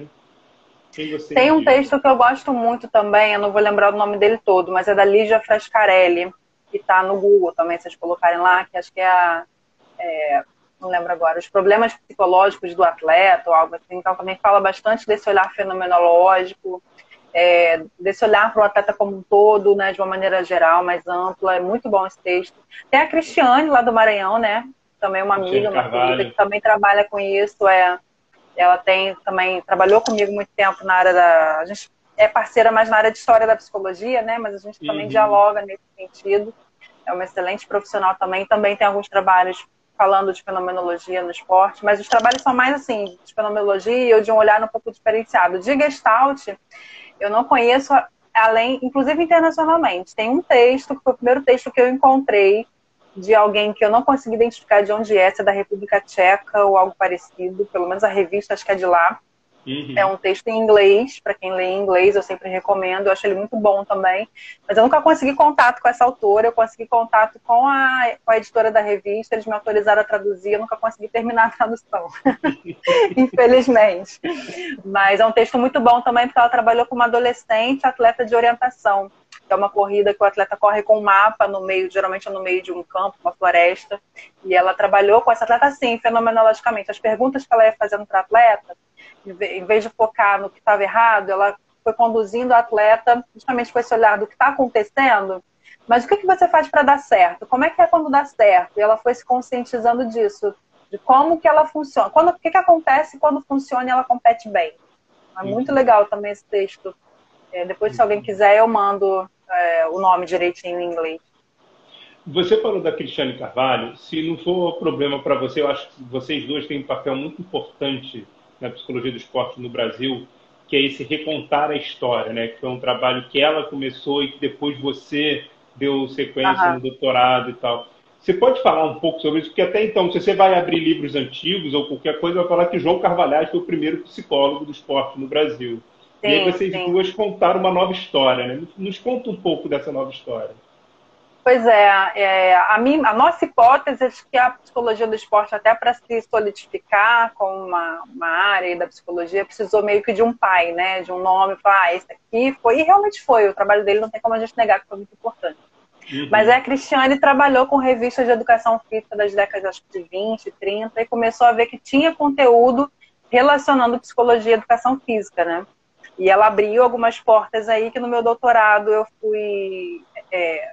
Tem um texto que eu gosto muito também, eu não vou lembrar o nome dele todo, mas é da Lígia Frascarelli, que está no Google também, se vocês colocarem lá, que acho que é a. É, não lembro agora, os problemas psicológicos do atleta ou algo assim. Então, também fala bastante desse olhar fenomenológico é, desse olhar para o atleta como um todo, né, de uma maneira geral, mais ampla. É muito bom esse texto. Tem a Cristiane, lá do Maranhão, né? Também uma amiga, uma querida, que também trabalha com isso. É, ela tem também, trabalhou comigo muito tempo na área da. A gente é parceira mais na área de história da psicologia, né? Mas a gente uhum. também dialoga nesse sentido. É uma excelente profissional também. Também tem alguns trabalhos falando de fenomenologia no esporte, mas os trabalhos são mais assim, de fenomenologia ou de um olhar um pouco diferenciado. De Gestalt, eu não conheço além, inclusive internacionalmente. Tem um texto, que foi o primeiro texto que eu encontrei de alguém que eu não consegui identificar de onde é, se é da República Tcheca ou algo parecido, pelo menos a revista acho que é de lá, Uhum. É um texto em inglês, para quem lê em inglês, eu sempre recomendo, eu acho ele muito bom também. Mas eu nunca consegui contato com essa autora, eu consegui contato com a, com a editora da revista, eles me autorizaram a traduzir, eu nunca consegui terminar a tradução, *laughs* infelizmente. Mas é um texto muito bom também, porque ela trabalhou com uma adolescente atleta de orientação é uma corrida que o atleta corre com um mapa no meio, geralmente é no meio de um campo, uma floresta, e ela trabalhou com essa atleta assim, fenomenologicamente. As perguntas que ela ia fazendo para a atleta, em vez de focar no que estava errado, ela foi conduzindo a atleta justamente com esse olhar do que está acontecendo, mas o que, que você faz para dar certo? Como é que é quando dá certo? E ela foi se conscientizando disso, de como que ela funciona. Quando, o que, que acontece quando funciona e ela compete bem. É muito uhum. legal também esse texto. É, depois, se alguém quiser, eu mando é, o nome direitinho em inglês. Você falou da Cristiane Carvalho. Se não for problema para você, eu acho que vocês dois têm um papel muito importante na psicologia do esporte no Brasil, que é esse recontar a história, né? Que foi um trabalho que ela começou e que depois você deu sequência no doutorado e tal. Você pode falar um pouco sobre isso? Porque até então, se você vai abrir livros antigos ou qualquer coisa, vai falar que João Carvalhais foi o primeiro psicólogo do esporte no Brasil. Sim, e aí vocês sim. duas contaram uma nova história, né? Nos conta um pouco dessa nova história. Pois é, é a, minha, a, nossa hipótese é que a psicologia do esporte, até para se solidificar como uma, uma, área da psicologia, precisou meio que de um pai, né? De um nome, falar, ah, esse aqui foi, e realmente foi, o trabalho dele não tem como a gente negar que foi muito importante. Uhum. Mas é, a Cristiane trabalhou com revistas de educação física das décadas de 20, 30 e começou a ver que tinha conteúdo relacionando psicologia e educação física, né? E ela abriu algumas portas aí que no meu doutorado eu fui, é,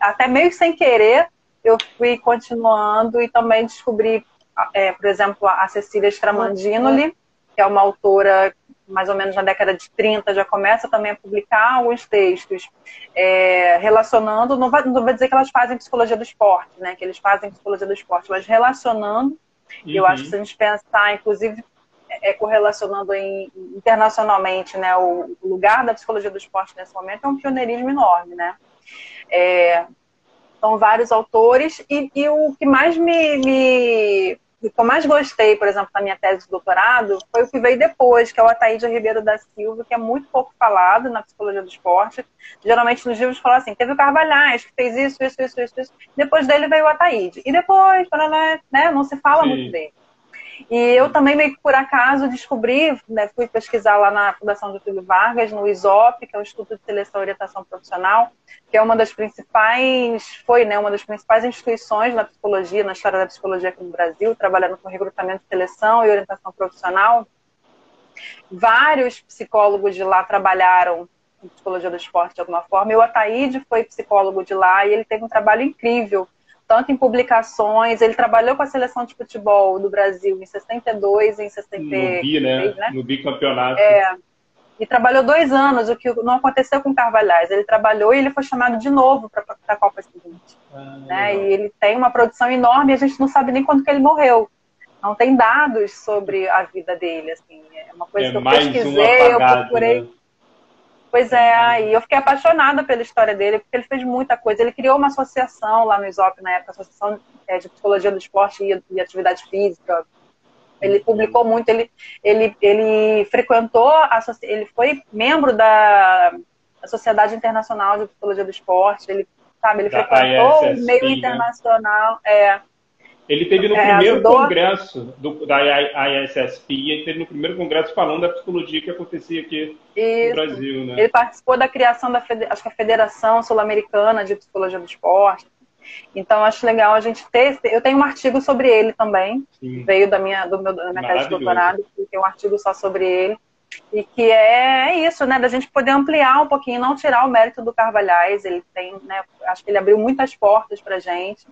até meio sem querer, eu fui continuando e também descobri, é, por exemplo, a Cecília Stramandinoli, que é uma autora mais ou menos na década de 30, já começa também a publicar alguns textos é, relacionando, não vai, não vai dizer que elas fazem psicologia do esporte, né, que eles fazem psicologia do esporte, mas relacionando, uhum. eu acho que se a gente pensar, inclusive, é, correlacionando em, internacionalmente, né, o, lugar da psicologia do esporte nesse momento é um pioneirismo enorme, né? É, são vários autores e, e, o que mais me, me o que eu mais gostei, por exemplo, na minha tese de doutorado, foi o que veio depois, que é o Ataíde Ribeiro da Silva, que é muito pouco falado na psicologia do esporte. Geralmente nos livros fala assim, teve o Carvalhais, que fez isso, isso, isso, isso, isso. Depois dele veio o Ataíde. E depois, né, não se fala Sim. muito dele. E eu também, meio que por acaso, descobri, né, fui pesquisar lá na Fundação Getúlio Vargas, no ISOP, que é o Instituto de Seleção e Orientação Profissional, que é uma das principais, foi né, uma das principais instituições na psicologia, na história da psicologia aqui no Brasil, trabalhando com recrutamento, seleção e orientação profissional. Vários psicólogos de lá trabalharam em psicologia do esporte de alguma forma. E o Ataíde foi psicólogo de lá e ele teve um trabalho incrível tanto em publicações, ele trabalhou com a seleção de futebol do Brasil em 62, em 63. No bi, né? né? No bicampeonato. É, e trabalhou dois anos, o que não aconteceu com o Carvalhais. Ele trabalhou e ele foi chamado de novo para a Copa seguinte. Ah, né? E ele tem uma produção enorme e a gente não sabe nem quando que ele morreu. Não tem dados sobre a vida dele. Assim. É uma coisa é que eu pesquisei, apagado, eu procurei. Né? Pois é, aí eu fiquei apaixonada pela história dele, porque ele fez muita coisa. Ele criou uma associação lá no ISOP, na época, Associação é, de Psicologia do Esporte e Atividade Física. Ele publicou muito, ele, ele, ele frequentou, a, ele foi membro da, da Sociedade Internacional de Psicologia do Esporte, ele, sabe, ele da frequentou o meio né? internacional. É, ele teve no é, primeiro ajudou... congresso do, da ISSP, ele teve no primeiro congresso falando da psicologia que acontecia aqui Isso. no Brasil, né? Ele participou da criação da acho que a Federação Sul-Americana de Psicologia do Esporte. Então acho legal a gente ter. Eu tenho um artigo sobre ele também, Sim. veio da minha do meu da minha tese de doutorado, tem um artigo só sobre ele e que é, é isso, né, da gente poder ampliar um pouquinho, não tirar o mérito do Carvalhais. Ele tem, né, acho que ele abriu muitas portas para gente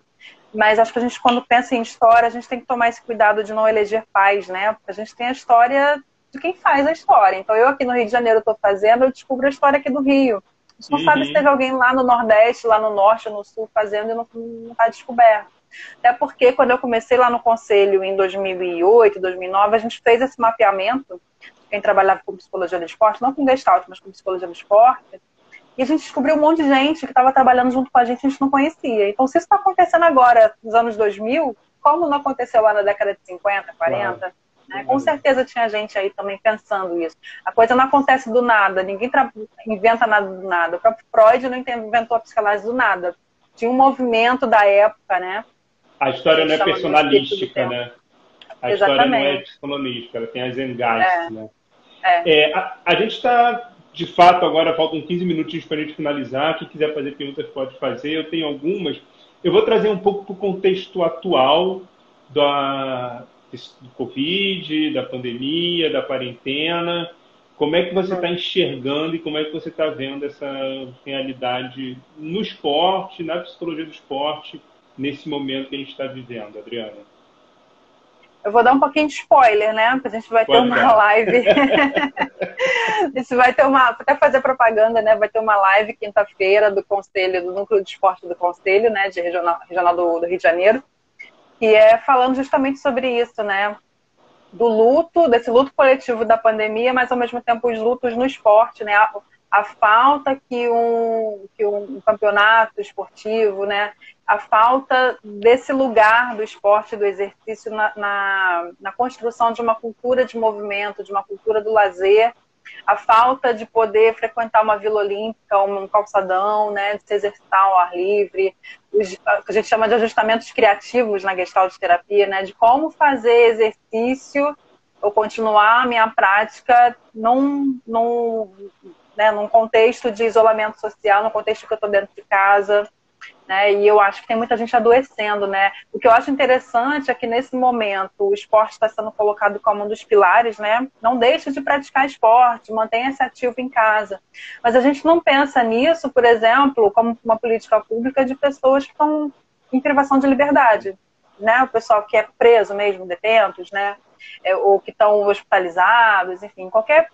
mas acho que a gente, quando pensa em história, a gente tem que tomar esse cuidado de não eleger pais, né? Porque a gente tem a história de quem faz a história. Então, eu aqui no Rio de Janeiro estou fazendo, eu descubro a história aqui do Rio. A gente não uhum. sabe se teve alguém lá no Nordeste, lá no Norte, no Sul, fazendo e não está descoberto. Até porque, quando eu comecei lá no Conselho em 2008, 2009, a gente fez esse mapeamento, quem trabalhava com psicologia do esporte, não com gestalt, mas com psicologia do esporte, e a gente descobriu um monte de gente que estava trabalhando junto com a gente e a gente não conhecia. Então, se isso está acontecendo agora, nos anos 2000, como não aconteceu lá na década de 50, 40? Claro. Né? Com certeza tinha gente aí também pensando isso. A coisa não acontece do nada, ninguém inventa nada do nada. O próprio Freud não inventou a psicanálise do nada. Tinha um movimento da época, né? A história não é personalística, né? A Exatamente. história não é psicologística, ela tem as Zeitgeist, é. né? É. É, a, a, gente está, de fato, agora faltam 15 minutinhos para a gente finalizar. Quem quiser fazer perguntas pode fazer. Eu tenho algumas. Eu vou trazer um pouco para o contexto atual da, do Covid, da pandemia, da quarentena. Como é que você está enxergando e como é que você está vendo essa realidade no esporte, na psicologia do esporte, nesse momento que a gente está vivendo, Adriana? Eu vou dar um pouquinho de spoiler, né? Porque a gente vai Pode ter uma dar. *laughs* live. a gente vai ter uma. Até fazer propaganda, né? Vai ter uma live quinta-feira do Conselho, do Núcleo de Esporte do Conselho, né? De Regional, regional do, do Rio de Janeiro. Que é falando justamente sobre isso, né? Do luto, desse luto coletivo da pandemia, mas ao mesmo tempo os lutos no esporte, né? A, a falta que um, que um campeonato esportivo, né? A falta desse lugar do esporte, do exercício na, na, na, construção de uma cultura de movimento, de uma cultura do lazer, a falta de poder frequentar uma vila olímpica, um calçadão, né, de se exercitar ao ar livre, os, a gente chama de ajustamentos criativos na gestalt terapia, né, de como fazer exercício ou continuar a minha prática num, num, né, num contexto de isolamento social, num contexto que eu estou dentro de casa, né? E eu acho que tem muita gente adoecendo, né? O que eu acho interessante é que nesse momento o esporte está sendo colocado como um dos pilares, né? Não deixe de praticar esporte, mantenha-se ativo em casa. Mas a gente não pensa nisso, por exemplo, como uma política pública de pessoas que estão em privação de liberdade, né? O pessoal que é preso mesmo, detentos, né? É, ou que estão hospitalizados, enfim, qualquer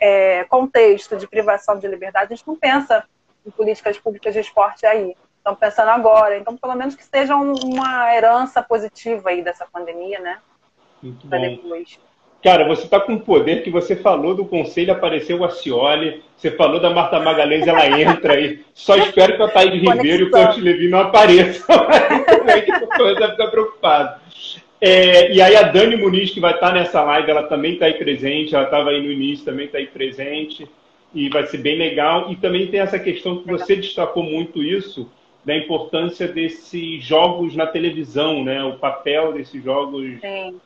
é, contexto de privação de liberdade, a gente não pensa em políticas públicas de esporte aí estão pensando agora. Então, pelo menos que seja uma herança positiva aí dessa pandemia, né? Muito pra bom. depois. Cara, você está com o poder que você falou do conselho, apareceu o Acioli, você falou da Marta Magalhães, ela entra aí. Só espero que a Thaís Ribeiro e o Coach Levi não apareçam. *laughs* aí vai ficar preocupado. É, e aí a Dani Muniz, que vai estar nessa live, ela também está aí presente, ela estava aí no início, também está aí presente, e vai ser bem legal. E também tem essa questão que você destacou muito isso, da importância desses jogos na televisão, né? O papel desses jogos. Sim.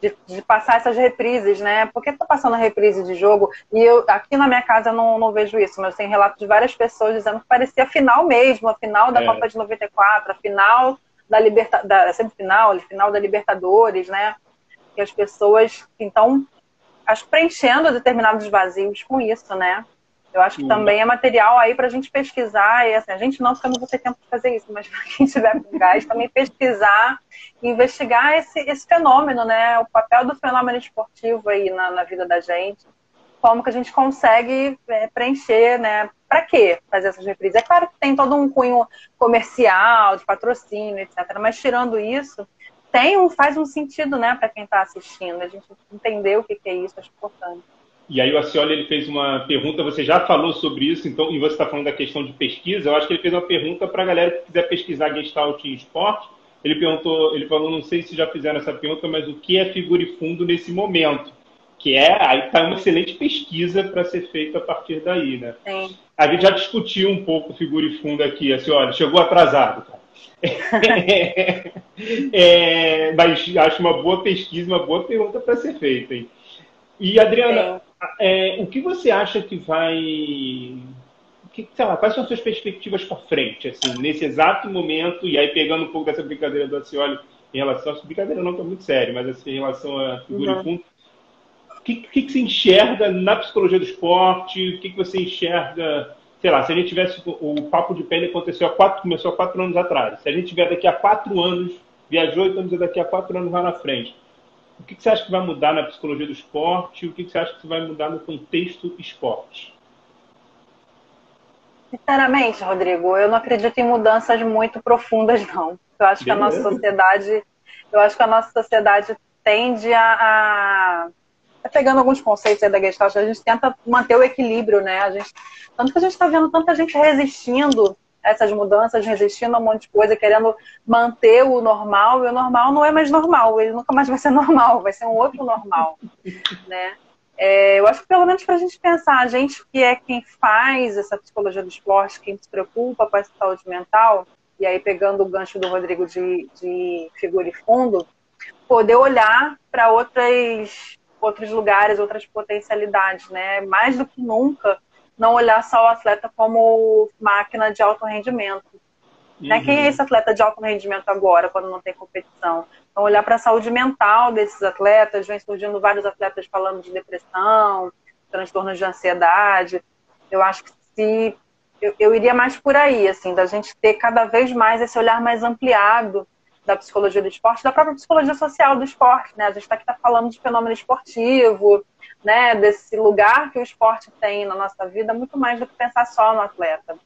De, de, passar essas reprises, né? Porque tá passando a reprise de jogo e eu aqui na minha casa não, não vejo isso, mas tem relato de várias pessoas dizendo que parecia a final mesmo, a final da é. Copa de 94, a final da Libertadores, semifinal, a final da Libertadores, né? Que as pessoas então acho preenchendo determinados vazios com isso, né? Eu acho que também é material aí para a gente pesquisar, e assim, a gente não, porque eu não vou ter tempo de fazer isso, mas *laughs* para quem tiver com gás, também pesquisar e investigar esse, esse fenômeno, né? O papel do fenômeno esportivo aí na, na vida da gente, como que a gente consegue é, preencher, né? Para quê fazer essas reprises? É claro que tem todo um cunho comercial, de patrocínio, etc. Mas tirando isso, tem um, faz um sentido, né, para quem está assistindo. A gente entender o que, que é isso, acho importante. E aí o Acioli ele fez uma pergunta, você já falou sobre isso, então, e você está falando da questão de pesquisa, eu acho que ele fez uma pergunta para a galera que quiser pesquisar Gestalt em esporte. Ele perguntou, ele falou, não sei se já fizeram essa pergunta, mas o que é figura e fundo nesse momento? Que é, aí está uma excelente pesquisa para ser feita a partir daí, né? Sim. A gente já discutiu um pouco figura e fundo aqui, assim, olha, chegou atrasado, cara. *laughs* é, mas acho uma boa pesquisa, uma boa pergunta para ser feita. Hein? E, Adriana, é, o que você acha que vai. Que, sei lá, quais são as suas perspectivas para frente, assim, nesse exato momento, e aí pegando um pouco dessa brincadeira do Acioli em relação. A brincadeira não está muito séria, mas assim, em relação à figura uhum. fundo. O que, que, que você enxerga na psicologia do esporte? O que, que você enxerga sei lá, se a gente tivesse o papo de pele aconteceu há quatro, começou há quatro anos atrás. Se a gente tiver daqui a quatro anos, viajou e estamos daqui a quatro anos lá na frente. O que você acha que vai mudar na psicologia do esporte? O que você acha que vai mudar no contexto esporte? Sinceramente, Rodrigo, eu não acredito em mudanças muito profundas, não. Eu acho Beleza. que a nossa sociedade, eu acho que a nossa sociedade tende a, a pegando alguns conceitos aí da Gestalt, a gente tenta manter o equilíbrio, né? A gente, tanto que a gente está vendo tanta gente resistindo essas mudanças, resistindo a um monte de coisa, querendo manter o normal, e o normal não é mais normal, ele nunca mais vai ser *laughs* normal, vai ser um outro normal, né? É, eu acho que pelo menos para a gente pensar, a gente que é quem faz essa psicologia do esporte, quem se preocupa com a saúde mental, e aí pegando o gancho do Rodrigo de, de figura e fundo, poder olhar para outras outros lugares, outras potencialidades, né? Mais do que nunca, não olhar só o atleta como máquina de alto rendimento. Uhum. Né? Quem é uhum. esse atleta de alto rendimento agora, quando não tem competição? Então, olhar para a saúde mental desses atletas, vem surgindo vários atletas falando de depressão, transtornos de ansiedade. Eu acho que se eu, eu iria mais por aí, assim, da gente ter cada vez mais esse olhar mais ampliado da psicologia do esporte, da própria psicologia social do esporte, né? A gente está aqui tá falando de fenômeno esportivo, né? Desse lugar que o esporte tem na nossa vida, muito mais do que pensar só no atleta.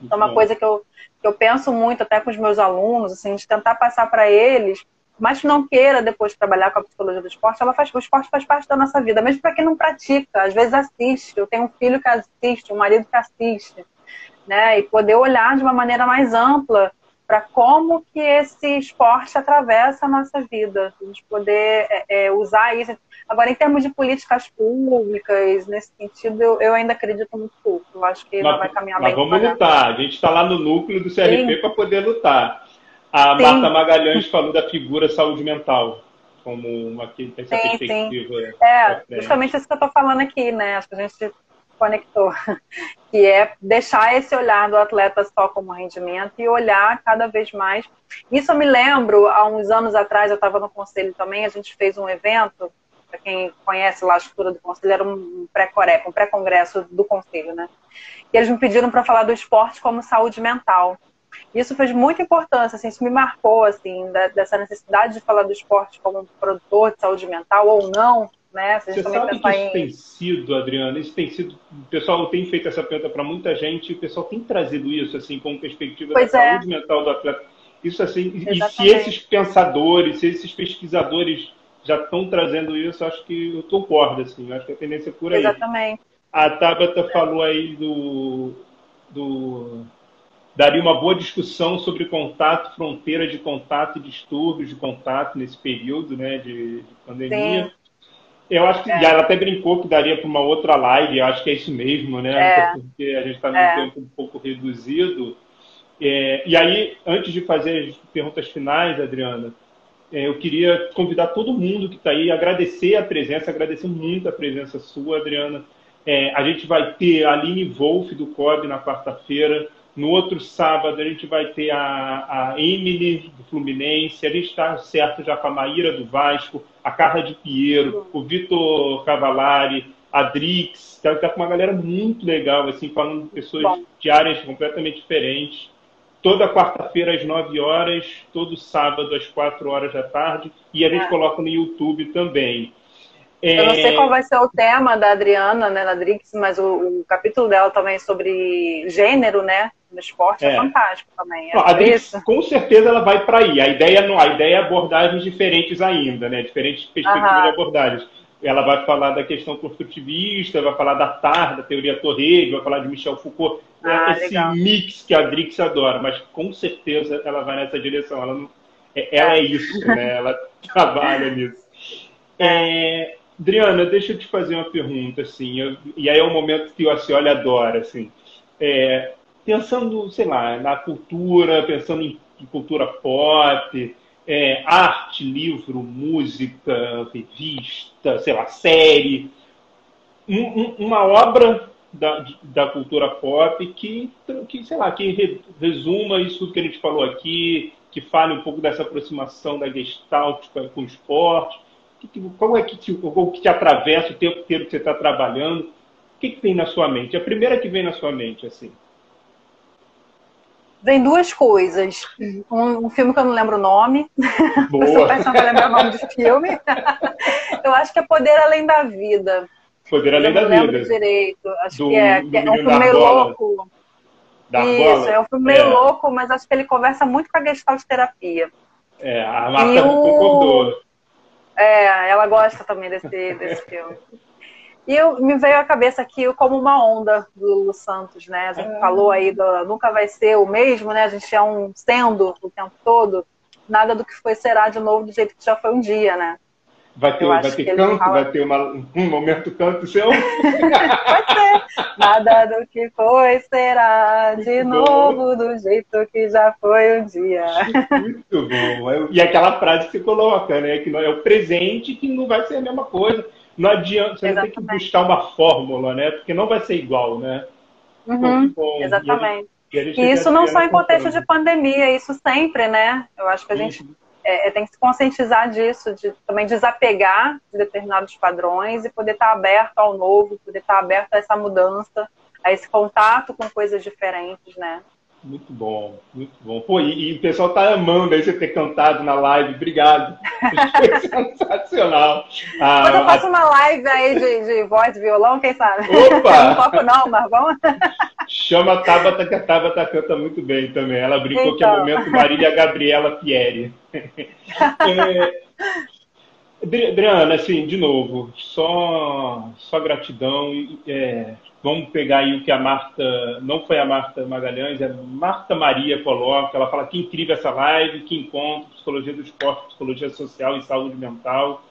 Então, uma coisa que eu, que eu penso muito até com os meus alunos, assim, de tentar passar para eles, mas que não queira depois trabalhar com a psicologia do esporte, ela faz, o esporte faz parte da nossa vida, mesmo para quem não pratica, às vezes assiste. Eu tenho um filho que assiste, um marido que assiste, né? E poder olhar de uma maneira mais ampla para como que esse esporte atravessa a nossa vida, a gente poder é, é, usar isso. Agora, em termos de políticas públicas, nesse sentido, eu, eu ainda acredito muito pouco. Eu acho que mas, vai caminhar mas bem. Mas vamos lutar. A gente está lá no núcleo do CRP para poder lutar. A sim. Marta Magalhães falou da figura saúde mental como uma essa sim, perspectiva. Sim. É, justamente isso que eu estou falando aqui, né? Acho que a gente conectou, *laughs* que é deixar esse olhar do atleta só como rendimento e olhar cada vez mais. Isso eu me lembro, há uns anos atrás, eu estava no conselho também, a gente fez um evento, para quem conhece lá a estrutura do conselho, era um pré-coreco, um pré-congresso do conselho, né? E eles me pediram para falar do esporte como saúde mental. Isso fez muita importância, assim, isso me marcou, assim, dessa necessidade de falar do esporte como um produtor de saúde mental ou não, né? Você sabe que isso em... tem sido, Adriana, isso tem sido, o pessoal tem feito essa pergunta para muita gente, e o pessoal tem trazido isso, assim, como perspectiva pois da é. saúde mental do atleta. Isso, assim, Exatamente. e se esses pensadores, se esses pesquisadores já estão trazendo isso, acho que eu concordo, assim, acho que a tendência é por aí. Exatamente. A Tabata falou aí do, do daria uma boa discussão sobre contato, fronteira de contato e distúrbios de contato nesse período né, de, de pandemia. Sim. Eu acho que é. ela até brincou que daria para uma outra live, eu acho que é isso mesmo, né? É. Porque a gente está num é. tempo um pouco reduzido. É, e aí, antes de fazer as perguntas finais, Adriana, é, eu queria convidar todo mundo que está aí, agradecer a presença, agradecer muito a presença sua, Adriana. É, a gente vai ter a Aline Wolff do COB na quarta-feira. No outro sábado, a gente vai ter a, a Emily do Fluminense. A gente está certo já com a Maíra do Vasco, a Carla de Piero, o Vitor Cavalari, a Drix. Está tá com uma galera muito legal, assim, falando de pessoas Bom. de áreas completamente diferentes. Toda quarta-feira às 9 horas, todo sábado às 4 horas da tarde. E a gente é. coloca no YouTube também. Eu não sei é. qual vai ser o tema da Adriana, né, da Drix, mas o, o capítulo dela também sobre gênero, né, no esporte é, é fantástico também. É a Drix, com certeza ela vai para aí. A ideia não, a ideia é abordagens diferentes ainda, né, diferentes perspectivas de abordagens. Ela vai falar da questão construtivista, vai falar da TAR, da teoria Torre, vai falar de Michel Foucault. É ah, esse legal. mix que a Drix adora, mas com certeza ela vai nessa direção. Ela, não, ela é isso, né? Ela *laughs* trabalha nisso. É, Adriana, deixa eu te fazer uma pergunta, assim, eu, e aí é um momento que o Acioli adora, assim. É, pensando, sei lá, na cultura, pensando em, cultura pop, é, arte, livro, música, revista, sei lá, série, um, um, uma obra da, da cultura pop que, que, sei lá, que resuma isso que a gente falou aqui, que fale um pouco dessa aproximação da Gestalt com o esporte, qual é que te, o que te atravessa o tempo inteiro que você está trabalhando? O que, que vem na sua mente? A primeira que vem na sua mente, assim. Vem duas coisas. Um, um, filme que eu não lembro o nome. Boa. *laughs* eu sou péssima para lembrar o nome do filme. *laughs* eu acho que é Poder Além da Vida. Poder Além da Vida. direito. Acho do, que é. Que é um filme meio louco. Da Isso, é um filme meio é. louco, mas acho que ele conversa muito com a gestalt terapia. É, a Marta concordou. É, ela gosta também desse, desse filme. E eu, me veio à cabeça aqui como uma onda do Lulu Santos, né? A gente é. falou aí do nunca vai ser o mesmo, né? A gente é um sendo o tempo todo. Nada do que foi será de novo do jeito que já foi um dia, né? Vai ter, vai ter canto, fala... vai ter uma, um momento canto seu? *laughs* Pode ser. Nada do que foi será de novo do jeito que já foi um dia. Muito bom. E aquela frase que você coloca, né? Que é o presente que não vai ser a mesma coisa. Não adianta, você Exatamente. tem que buscar uma fórmula, né? Porque não vai ser igual, né? Uhum. Bom, Exatamente. E, gente, e, e isso não só em contexto de pandemia, isso sempre, né? Eu acho que a gente uhum é, é, tem que se conscientizar disso, de também desapegar de determinados padrões e poder estar aberto ao novo, poder estar aberto a essa mudança, a esse contato com coisas diferentes, né? Muito bom, muito bom. Pô, e, e o pessoal tá amando aí você ter cantado na live. Obrigado. *laughs* Foi sensacional. Ah, Quando eu faço uma live aí de, de voz, violão, quem sabe? Opa! *laughs* não toco não, mas vamos. Chama a Tabata, que a Tabata canta muito bem também. Ela brincou então. que é o então. momento Marília Gabriela Pieri. *laughs* é... Adriana, assim, de novo, só, só gratidão. É, vamos pegar aí o que a Marta, não foi a Marta Magalhães, é a Marta Maria coloca. Ela fala que incrível essa live, que encontro, psicologia do esporte, psicologia social e saúde mental,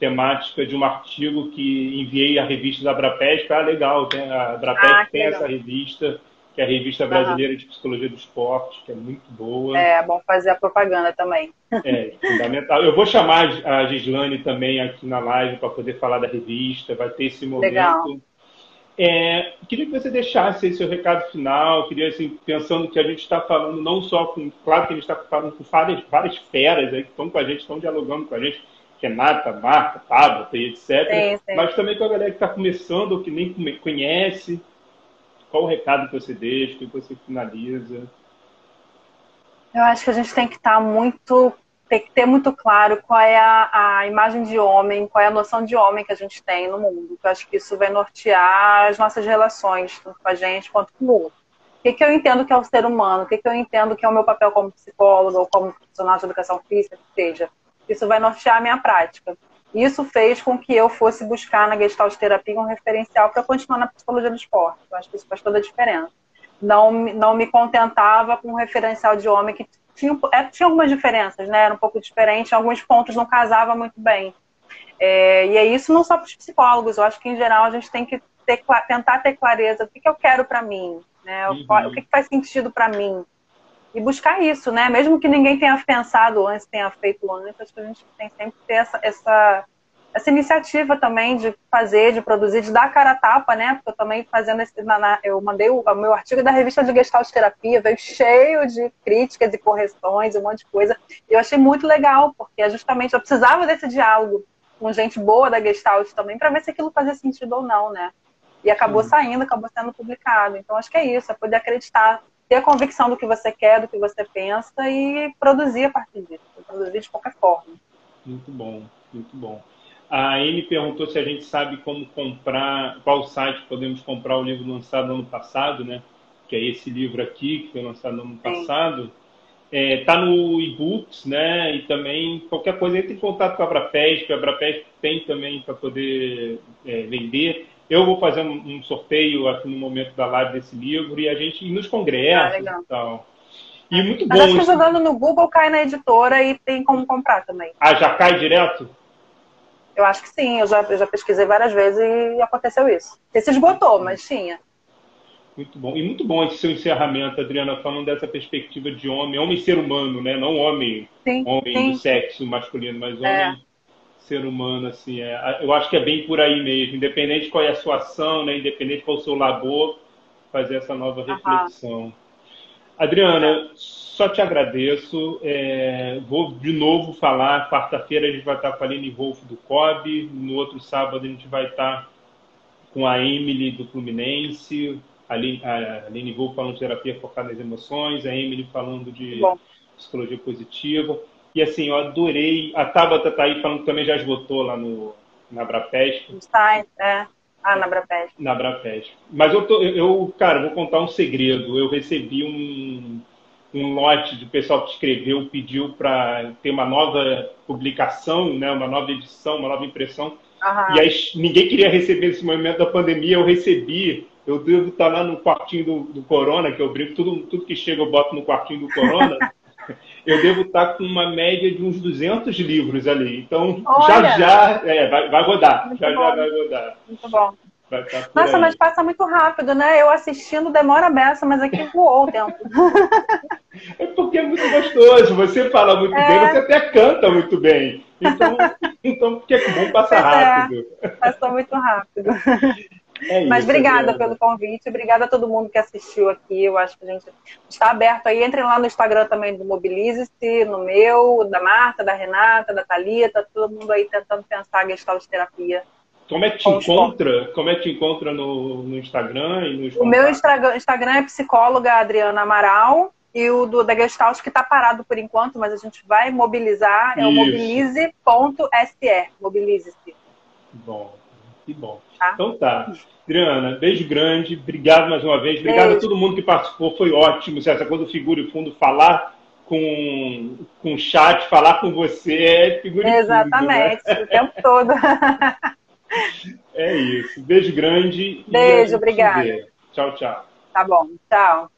temática de um artigo que enviei à revista da Abrapesp. Ah, legal, tem, a Abrapesp ah, tem legal. essa revista que é a Revista Brasileira uhum. de Psicologia do Esporte, que é muito boa. É, bom fazer a propaganda também. É, fundamental. Eu vou chamar a Gislane também aqui na live para poder falar da revista, vai ter esse momento. Legal. É, queria que você deixasse aí seu recado final, queria, assim, pensando que a gente está falando não só com, claro que a gente está falando com várias, várias feras aí que estão com a gente, estão dialogando com a gente, Renata, Marta, Tabata e etc. Sim, sim. Mas também com a galera que está começando ou que nem conhece, qual o recado que você deixa, o que você finaliza? Eu acho que a gente tem que estar tá muito, tem que ter muito claro qual é a, a, imagem de homem, qual é a noção de homem que a gente tem no mundo. Eu acho que isso vai nortear as nossas relações, tanto com a gente quanto com o mundo. O que, que eu entendo que é o ser humano? O que, que eu entendo que é o meu papel como psicólogo ou como profissional de educação física, que seja? Isso vai nortear a minha prática. Isso fez com que eu fosse buscar na Gestalt Terapia um referencial para continuar na psicologia do esporte. Eu acho que isso faz toda a diferença. Não, não me contentava com um referencial de homem que tinha, é, tinha algumas diferenças, né? Era um pouco diferente, em alguns pontos não casava muito bem. É, e é isso não só para os psicólogos, eu acho que em geral a gente tem que ter, tentar ter clareza do que, que eu quero para mim, né? Uhum. O, o que, que faz sentido para mim e buscar isso, né? Mesmo que ninguém tenha pensado antes, tenha feito antes, acho que a gente tem sempre que ter essa, essa, essa iniciativa também de fazer, de produzir, de dar cara a tapa, né? Porque eu também fazendo esse, na, na, eu mandei o, o, meu artigo da revista de Gestalt Terapia, veio cheio de críticas e correções, um monte de coisa. E eu achei muito legal, porque é justamente eu precisava desse diálogo com gente boa da Gestalt também, para ver se aquilo fazia sentido ou não, né? E acabou Sim. saindo, acabou sendo publicado. Então acho que é isso, é poder acreditar ter a convicção do que você quer, do que você pensa e produzir a partir disso, produzir de qualquer forma. Muito bom, muito bom. A Amy perguntou se a gente sabe como comprar, qual site podemos comprar o livro lançado no ano passado, né? Que é esse livro aqui, que foi lançado no ano passado. É, tá no e-books, né? E também qualquer coisa entre em contato com a Abrapesp. A Abrapesp tem também para poder é, vender. Eu vou fazer um, um, sorteio aqui no momento da live desse livro e a gente ir nos congressos ah, e tal. E muito bom. Mas acho que jogando no Google cai na editora e tem como comprar também. Ah, já cai direto? Eu acho que sim, eu já, eu já pesquisei várias vezes e aconteceu isso. Esse esgotou, mas tinha. Muito bom. E muito bom esse seu encerramento, Adriana, falando dessa perspectiva de homem, homem ser humano, né? Não homem, sim, homem sim. do sexo masculino, mas é. homem é ser humano, assim, é, eu acho que é bem por aí mesmo, independente de qual é a sua ação, né, independente qual é o seu labor, fazer essa nova reflexão. Uhum. Adriana, só te agradeço. É, vou de novo falar. Quarta-feira a gente vai estar com a Aline Wolf do COB. No outro sábado a gente vai estar com a Emily do Fluminense. A Aline Wolf falando de terapia focada nas emoções. A Emily falando de Bom. psicologia positiva. E assim, eu adorei. A Tabata tá aí falando que também já esgotou lá no, na Brapesp. Está, é. Ah, na Brapesp. Na Brapesp. Mas eu, tô, eu, cara, vou contar um segredo. Eu recebi um, um lote de pessoal que escreveu, pediu para ter uma nova publicação, né, uma nova edição, uma nova impressão Aham. E aí ninguém queria receber esse momento da pandemia, eu recebi. Eu devo estar lá no quartinho do, do Corona, que eu brinco, tudo, tudo que chega eu boto no quartinho do Corona. *laughs* eu devo estar com uma média de uns 200 livros ali. Então, Olha. já já é, vai, vai rodar. Já bom. já vai rodar. Muito bom. Nossa, aí. mas passa muito rápido, né? Eu assistindo demora beça, mas aqui voou o tempo. *laughs* É porque é muito gostoso. Você fala muito é. bem, você até canta muito bem. Então, *laughs* então porque é bom passar é, rápido. Passou muito rápido. *laughs* É isso, Mas obrigada pelo convite, obrigada a todo mundo que assistiu aqui. Eu acho que a gente está aberto aí. Entrem lá no Instagram também do Mobilize-se, no meu, da Marta, da Renata, da Thalita, todo mundo aí tentando pensar a gestalt terapia. Como é que te encontra? Como é que te encontra no, no Instagram e no O meu Instagram é psicóloga Adriana Amaral e o do da Gestalt que está parado por enquanto, mas a gente vai mobilizar, é Isso. o mobilize.se, mobilize-se. Bom, que bom. Tá? Então tá. Adriana, beijo grande, obrigado mais uma vez, obrigado beijo. a todo mundo que participou, foi ótimo. Essa coisa do figura e fundo, falar com, com o chat, falar com você é figura Exatamente, fundo, né? o *laughs* tempo todo. é isso. Beijo grande. Beijo, obrigada. Tchau, tchau. Tá bom, tchau.